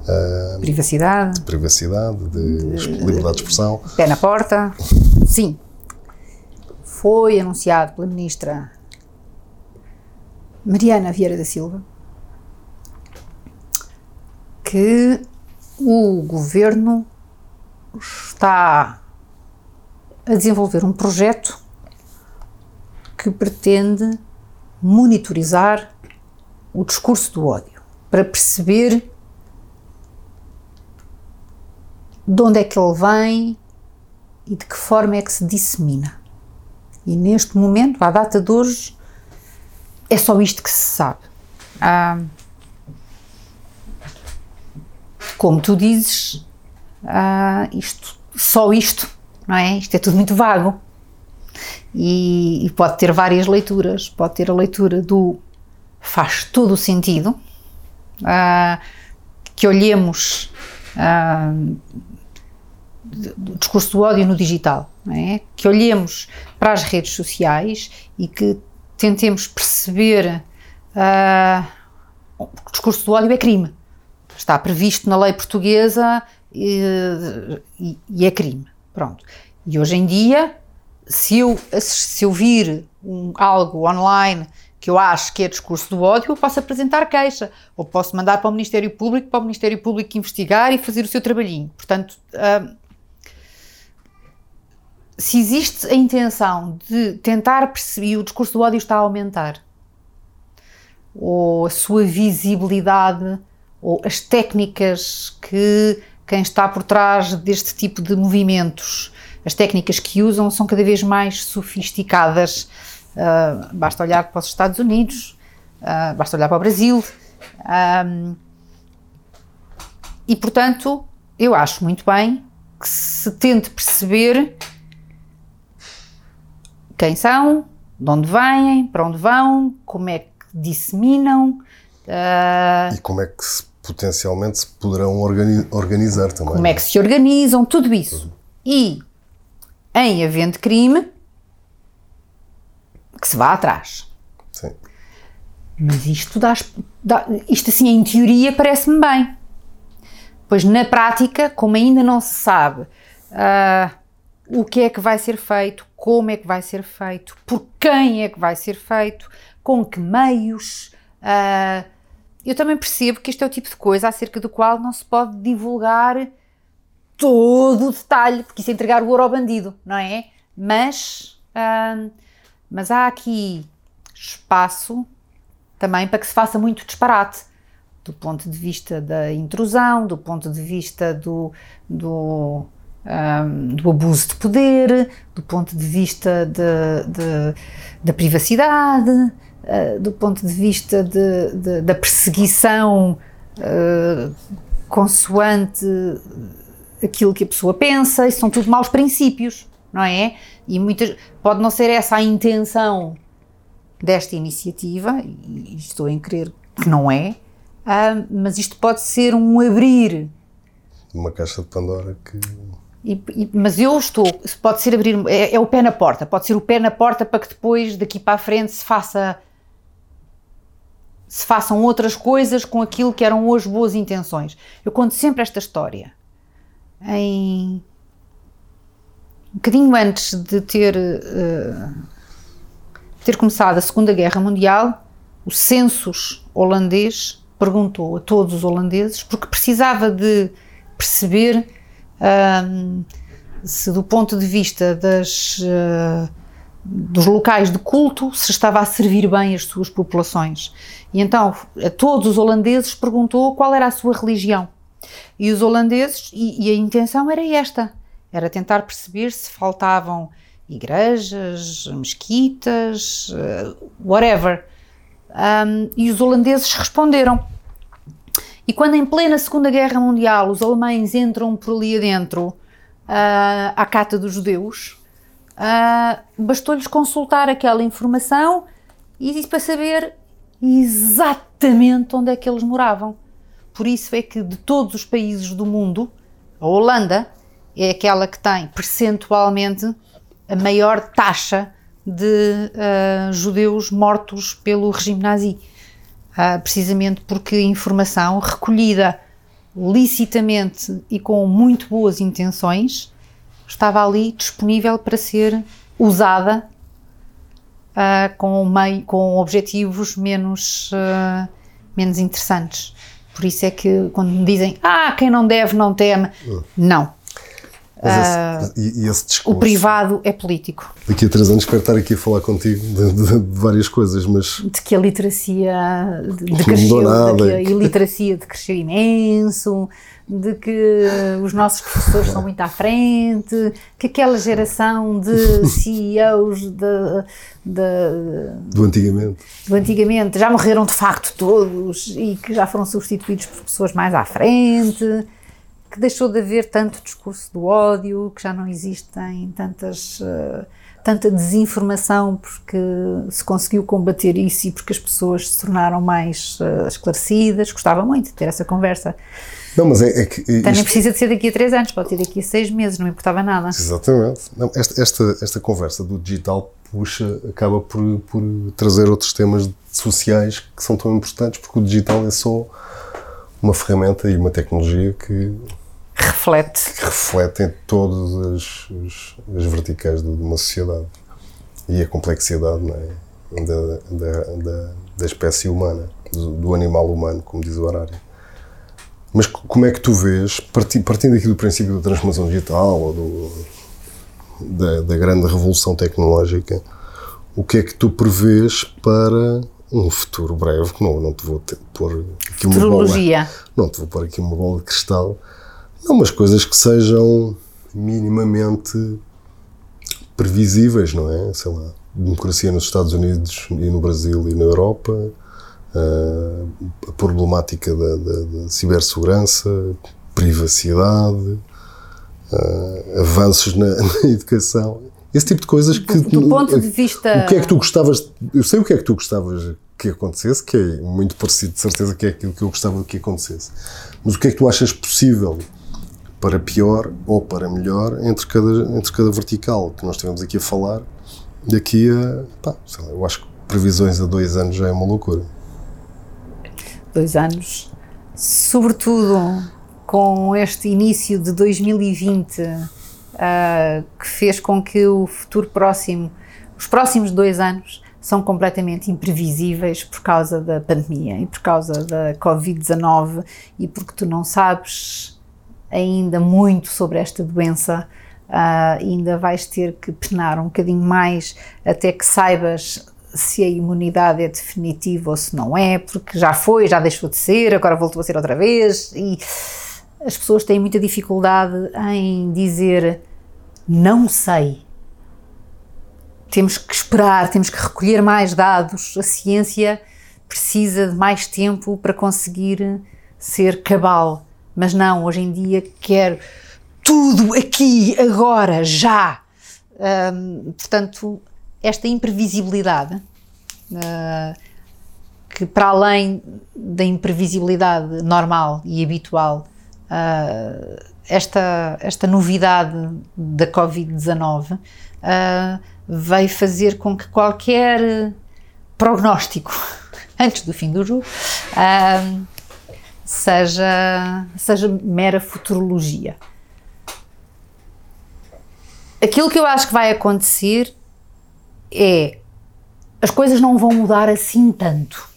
Uh, privacidade. De privacidade, de, de liberdade de expressão. Pé na porta. Sim. Foi anunciado pela Ministra Mariana Vieira da Silva que o governo está a desenvolver um projeto que pretende monitorizar o discurso do ódio para perceber de onde é que ele vem e de que forma é que se dissemina. E neste momento, à data de hoje, é só isto que se sabe. Ah, como tu dizes, ah, isto, só isto, não é? Isto é tudo muito vago. E, e, pode ter várias leituras. Pode ter a leitura do faz todo o sentido, ah, que olhemos ah, o discurso do ódio no digital, é? que olhemos para as redes sociais e que tentemos perceber uh, o discurso do ódio é crime. Está previsto na lei portuguesa e, e, e é crime. Pronto. E hoje em dia, se eu, se eu vir um, algo online que eu acho que é discurso do ódio, eu posso apresentar queixa, ou posso mandar para o Ministério Público, para o Ministério Público investigar e fazer o seu trabalhinho. Portanto, uh, se existe a intenção de tentar perceber, o discurso do ódio está a aumentar, ou a sua visibilidade, ou as técnicas que quem está por trás deste tipo de movimentos, as técnicas que usam são cada vez mais sofisticadas. Uh, basta olhar para os Estados Unidos, uh, basta olhar para o Brasil. Um, e, portanto, eu acho muito bem que se tente perceber quem são, de onde vêm, para onde vão, como é que disseminam. Uh, e como é que se, potencialmente se poderão organi organizar também. Como é que se organizam, tudo isso. E, em havendo crime, que se vá atrás. Sim. Mas isto, dá, dá, isto assim, em teoria, parece-me bem. Pois na prática, como ainda não se sabe uh, o que é que vai ser feito, como é que vai ser feito, por quem é que vai ser feito, com que meios. Uh, eu também percebo que este é o tipo de coisa acerca do qual não se pode divulgar todo o detalhe, porque isso é entregar o ouro ao bandido, não é? Mas, uh, mas há aqui espaço também para que se faça muito disparate do ponto de vista da intrusão, do ponto de vista do, do um, do abuso de poder, do ponto de vista de, de, da privacidade, uh, do ponto de vista de, da perseguição uh, consoante aquilo que a pessoa pensa, isso são tudo maus princípios, não é? E muitas, pode não ser essa a intenção desta iniciativa, e estou em crer que não é, uh, mas isto pode ser um abrir. Uma caixa de Pandora que E, e, mas eu estou, pode ser abrir, é, é, o pé na porta, pode ser o pé na porta para que depois, daqui para a frente, se faça se façam outras coisas com aquilo que eram hoje boas intenções. Eu conto sempre esta história. Em um bocadinho antes de ter, uh, ter começado a Segunda Guerra Mundial, o census holandês perguntou a todos os holandeses, porque precisava de perceber se, do ponto de vista das, uh, dos locais de culto, se estava a servir bem as suas populações. E então a todos os holandeses perguntou qual era a sua religião. E os holandeses, e, e a intenção era esta: era tentar perceber se faltavam igrejas, mesquitas, uh, whatever. Um, e os holandeses responderam. E quando em plena Segunda Guerra Mundial os alemães entram por ali adentro uh, à cata dos judeus, uh, bastou-lhes consultar aquela informação e para saber exatamente onde é que eles moravam. Por isso é que de todos os países do mundo, a Holanda é aquela que tem percentualmente a maior taxa de uh, judeus mortos pelo regime nazi. Uh, precisamente porque a informação recolhida licitamente e com muito boas intenções estava ali disponível para ser usada uh, com, meio, com objetivos menos, uh, menos interessantes. Por isso é que quando me dizem, ah, quem não deve não teme, uh. Esse, e esse discurso, o privado é político. Daqui a três anos quero estar aqui a falar contigo de, de, de várias coisas, mas. De que a literacia decresceu, de que a iliteracia decresceu imenso, de que os nossos professores são muito à frente, que aquela geração de CEOs de, de, do antigamente. do antigamente já morreram de facto todos e que já foram substituídos por pessoas mais à frente, que deixou de haver tanto discurso do ódio, que já não existem tantas. Uh, tanta desinformação porque se conseguiu combater isso e porque as pessoas se tornaram mais uh, esclarecidas. Gostava muito de ter essa conversa. Não, mas é, é que. Isto... nem precisa de ser daqui a três anos, pode ser daqui a seis meses, não importava nada. Exatamente. Não, esta, esta, esta conversa do digital puxa, acaba por, por trazer outros temas sociais que são tão importantes, porque o digital é só uma ferramenta e uma tecnologia que reflete, que reflete em todas as, as, verticais de, uma sociedade. E a complexidade é? da, da, da, da, espécie humana, do, do, animal humano, como diz o horário. Mas como é que tu vês, partindo, partindo aqui do princípio da transformação digital ou do, da, da grande revolução tecnológica, o que é que tu prevês para um futuro breve, que não, não te vou ter, pôr aqui uma bola, não te vou pôr aqui uma bola de cristal, não, mas coisas que sejam minimamente previsíveis, não é? Sei lá, democracia nos Estados Unidos e no Brasil e na Europa, uh, a problemática da, da, da cibersegurança, privacidade, uh, avanços na, na, educação, esse tipo de coisas que. Do, do ponto de vista. O que é que tu gostavas. Eu sei o que é que tu gostavas que acontecesse, que é muito parecido, de certeza, que é aquilo que eu gostava que acontecece. Mas o que é que tu achas possível para pior ou para melhor entre cada, entre cada vertical que nós estivemos aqui a falar daqui a. Pá, lá, eu acho que previsões a dois anos já é uma loucura. Dois anos, sobretudo com este início de 2020, uh, ah, que fez com que o futuro próximo, os próximos dois anos, são completamente imprevisíveis por causa da pandemia e por causa da Covid-19 e porque tu não sabes ainda muito sobre esta doença, uh, ainda vais ter que penar um bocadinho mais até que saibas se a imunidade é definitiva ou se não é, porque já foi, já deixou de ser, agora voltou a ser outra vez e as pessoas têm muita dificuldade em dizer não sei. Temos que esperar, temos que recolher mais dados. A ciência precisa de mais tempo para conseguir ser cabal. Mas não, hoje em dia quero tudo aqui, agora, já. Portanto, esta imprevisibilidade, uh, que para além da imprevisibilidade normal e habitual, uh, esta, esta novidade da Covid-19 uh, veio fazer com que qualquer prognóstico antes do fim do jogo seja, seja mera futurologia. Aquilo que eu acho que vai acontecer é as coisas não vão mudar assim tanto.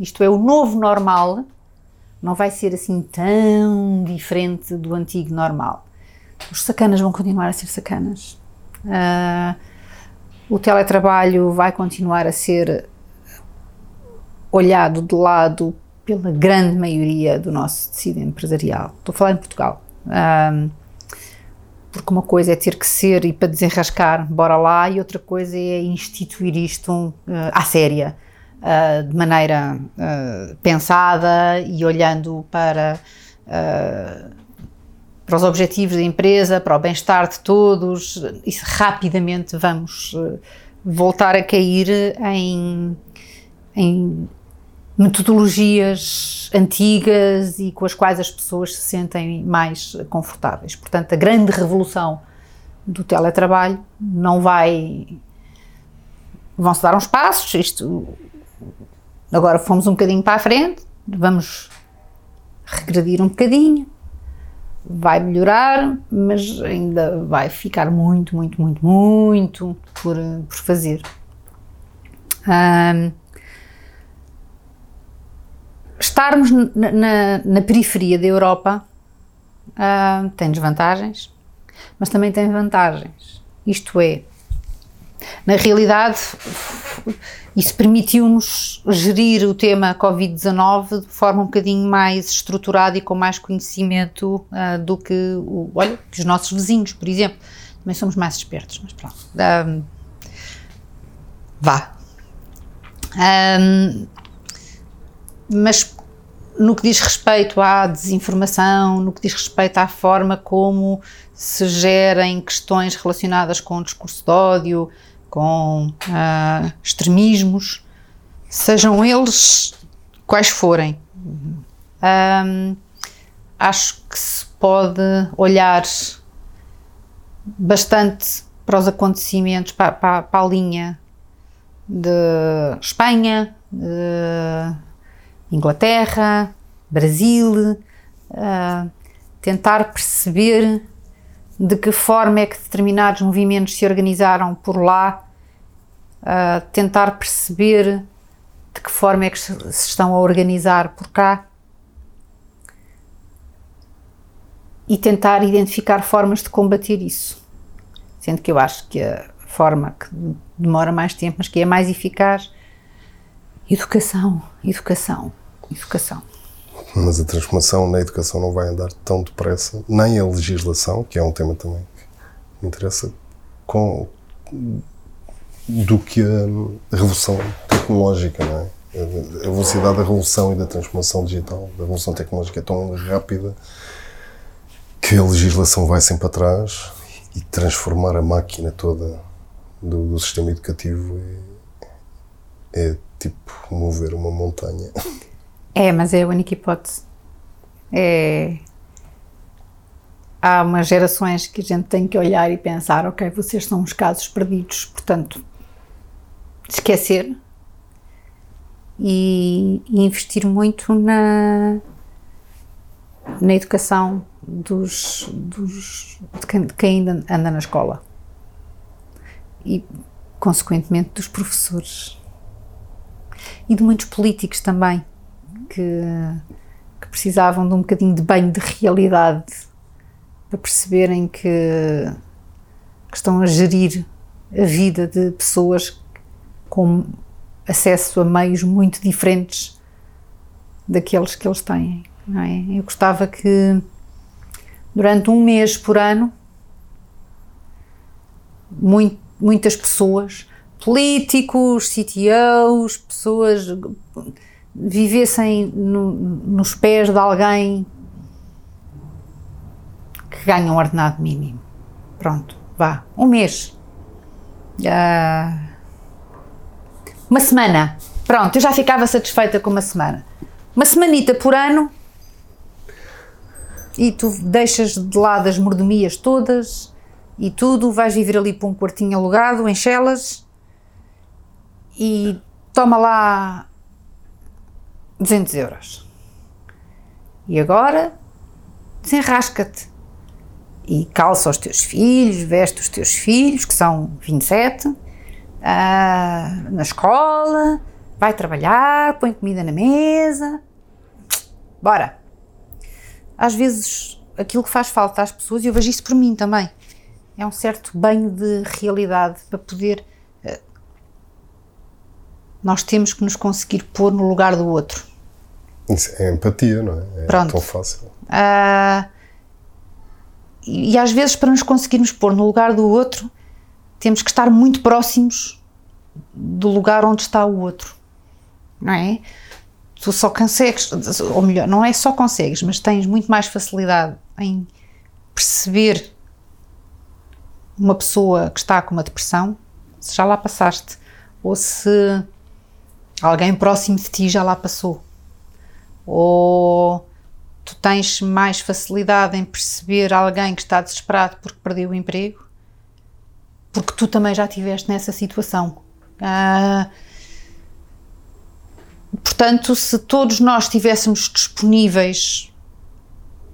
Isto é, o novo normal não vai ser assim tão diferente do antigo normal. Os sacanas vão continuar a ser sacanas. Uh, o teletrabalho vai continuar a ser olhado de lado pela grande maioria do nosso tecido empresarial. Estou a falar em Portugal. Um, porque uma coisa é ter que ser e para desenrascar, bora lá, e outra coisa é instituir isto uh, à séria, uh, de maneira uh, pensada e olhando para, para os objetivos da empresa, para o bem-estar de todos, e rapidamente vamos voltar a cair em, em metodologias antigas e com as quais as pessoas se sentem mais confortáveis. Portanto, a grande revolução do teletrabalho não vai. Vão-se dar uns passos, isto. Agora fomos um bocadinho para a frente, vamos regredir um bocadinho, vai melhorar, mas ainda vai ficar muito, muito, muito, muito por, por fazer. Um, estarmos na, na, na, periferia da Europa uh, tem desvantagens, mas também tem vantagens. Isto é, na realidade, isso permitiu-nos gerir o tema Covid-19 de forma um bocadinho mais estruturada e com mais conhecimento uh, do que, o, olha, que os nossos vizinhos, por exemplo. Também somos mais espertos, mas pronto. Um, vá. Um, mas no que diz respeito à desinformação, no que diz respeito à forma como se gerem questões relacionadas com o discurso de ódio, com uh, extremismos, sejam eles quais forem. Um, acho que se pode olhar bastante para os acontecimentos, para, para, para a linha de Espanha, de Inglaterra, Brasil, uh, tentar perceber de que forma é que determinados movimentos se organizaram por lá, uh, tentar perceber de que forma é que se estão a organizar por cá e tentar identificar formas de combater isso. Sendo que eu acho que a forma que demora mais tempo, mas que é mais eficaz, educação, educação, educação. Mas a transformação na educação não vai andar tão depressa, nem a legislação, que é um tema também que me interessa, com, do que a revolução tecnológica, não é? A velocidade da revolução e da transformação digital, da revolução tecnológica é tão rápida que a legislação vai sempre atrás e transformar a máquina toda do, do sistema educativo é, é tipo mover uma montanha. É, mas é a única hipótese. É... Há umas gerações que a gente tem que olhar e pensar, ok, vocês são uns casos perdidos, portanto, esquecer e, e investir muito na, na educação dos, dos, de, quem, de quem ainda anda na escola e, consequentemente, dos professores e de muitos políticos também que, que precisavam de um bocadinho de banho de realidade para perceberem que, que estão a gerir a vida de pessoas com acesso a meios muito diferentes daqueles que eles têm. É? Eu gostava que durante um mês por ano muito, muitas pessoas, políticos, CTOs, pessoas vivessem no, nos pés de alguém que ganha um ordenado mínimo. Pronto, vá. Um mês. Uh, uma semana. Pronto, eu já ficava satisfeita com uma semana. Uma semanita por ano e tu deixas de lado as mordomias todas e tudo, vais viver ali para um quartinho alugado em Chelas e toma lá 200 euros. E agora desenrasca-te e calça os teus filhos, veste os teus filhos, que são 27, ah, na escola, vai trabalhar, põe comida na mesa. Bora! Às vezes aquilo que faz falta às pessoas, e eu vejo isso por mim também, é um certo banho de realidade para poder. Ah, nós temos que nos conseguir pôr no lugar do outro. É empatia, não é? É Pronto. tão fácil. Ah, e, e às vezes, para nos conseguirmos pôr no lugar do outro, temos que estar muito próximos do lugar onde está o outro, não é? Tu só consegues, ou melhor, não é só consegues, mas tens muito mais facilidade em perceber uma pessoa que está com uma depressão, se já lá passaste, ou se alguém próximo de ti já lá passou ou tu tens mais facilidade em perceber alguém que está desesperado porque perdeu o emprego, porque tu também já estiveste nessa situação. Ah, portanto, se todos nós estivéssemos disponíveis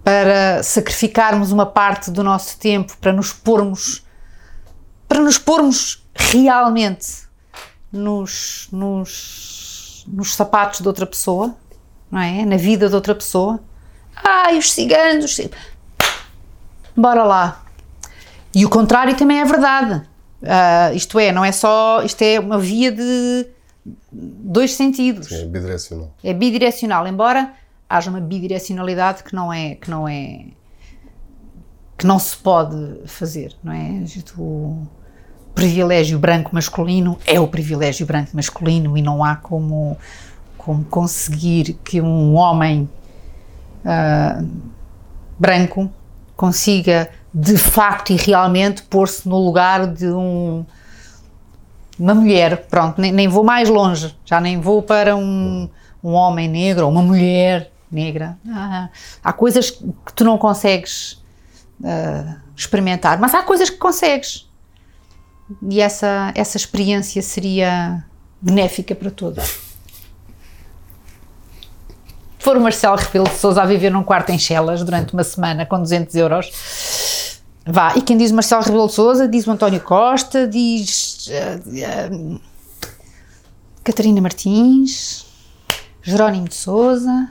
para sacrificarmos uma parte do nosso tempo para nos pormos para nos pormos realmente nos, nos, nos sapatos de outra pessoa, não é? Na vida de outra pessoa. Ai, os ciganos, os ciganos. Bora lá. E o contrário também é verdade. Uh, isto é, não é só. Isto é uma via de dois sentidos. É bidirecional. É bidirecional, embora haja uma bidirecionalidade que não é. Que não é que não se pode fazer, não é? O privilégio branco masculino é o privilégio branco masculino e não há como como conseguir que um homem uh, branco consiga de facto e realmente pôr-se no lugar de um, uma mulher. Pronto, nem, nem, vou mais longe, já nem vou para um, um homem negro ou uma mulher negra. Ah, há coisas que tu não consegues uh, experimentar, mas há coisas que consegues. E essa, essa experiência seria benéfica para todos for o Marcelo Rebelo de Sousa a viver num quarto em Chelas durante uma semana com 200 euros, vá. E quem diz Marcelo Rebelo de Sousa diz o António Costa, diz uh, uh, Catarina Martins, Jerónimo de Sousa.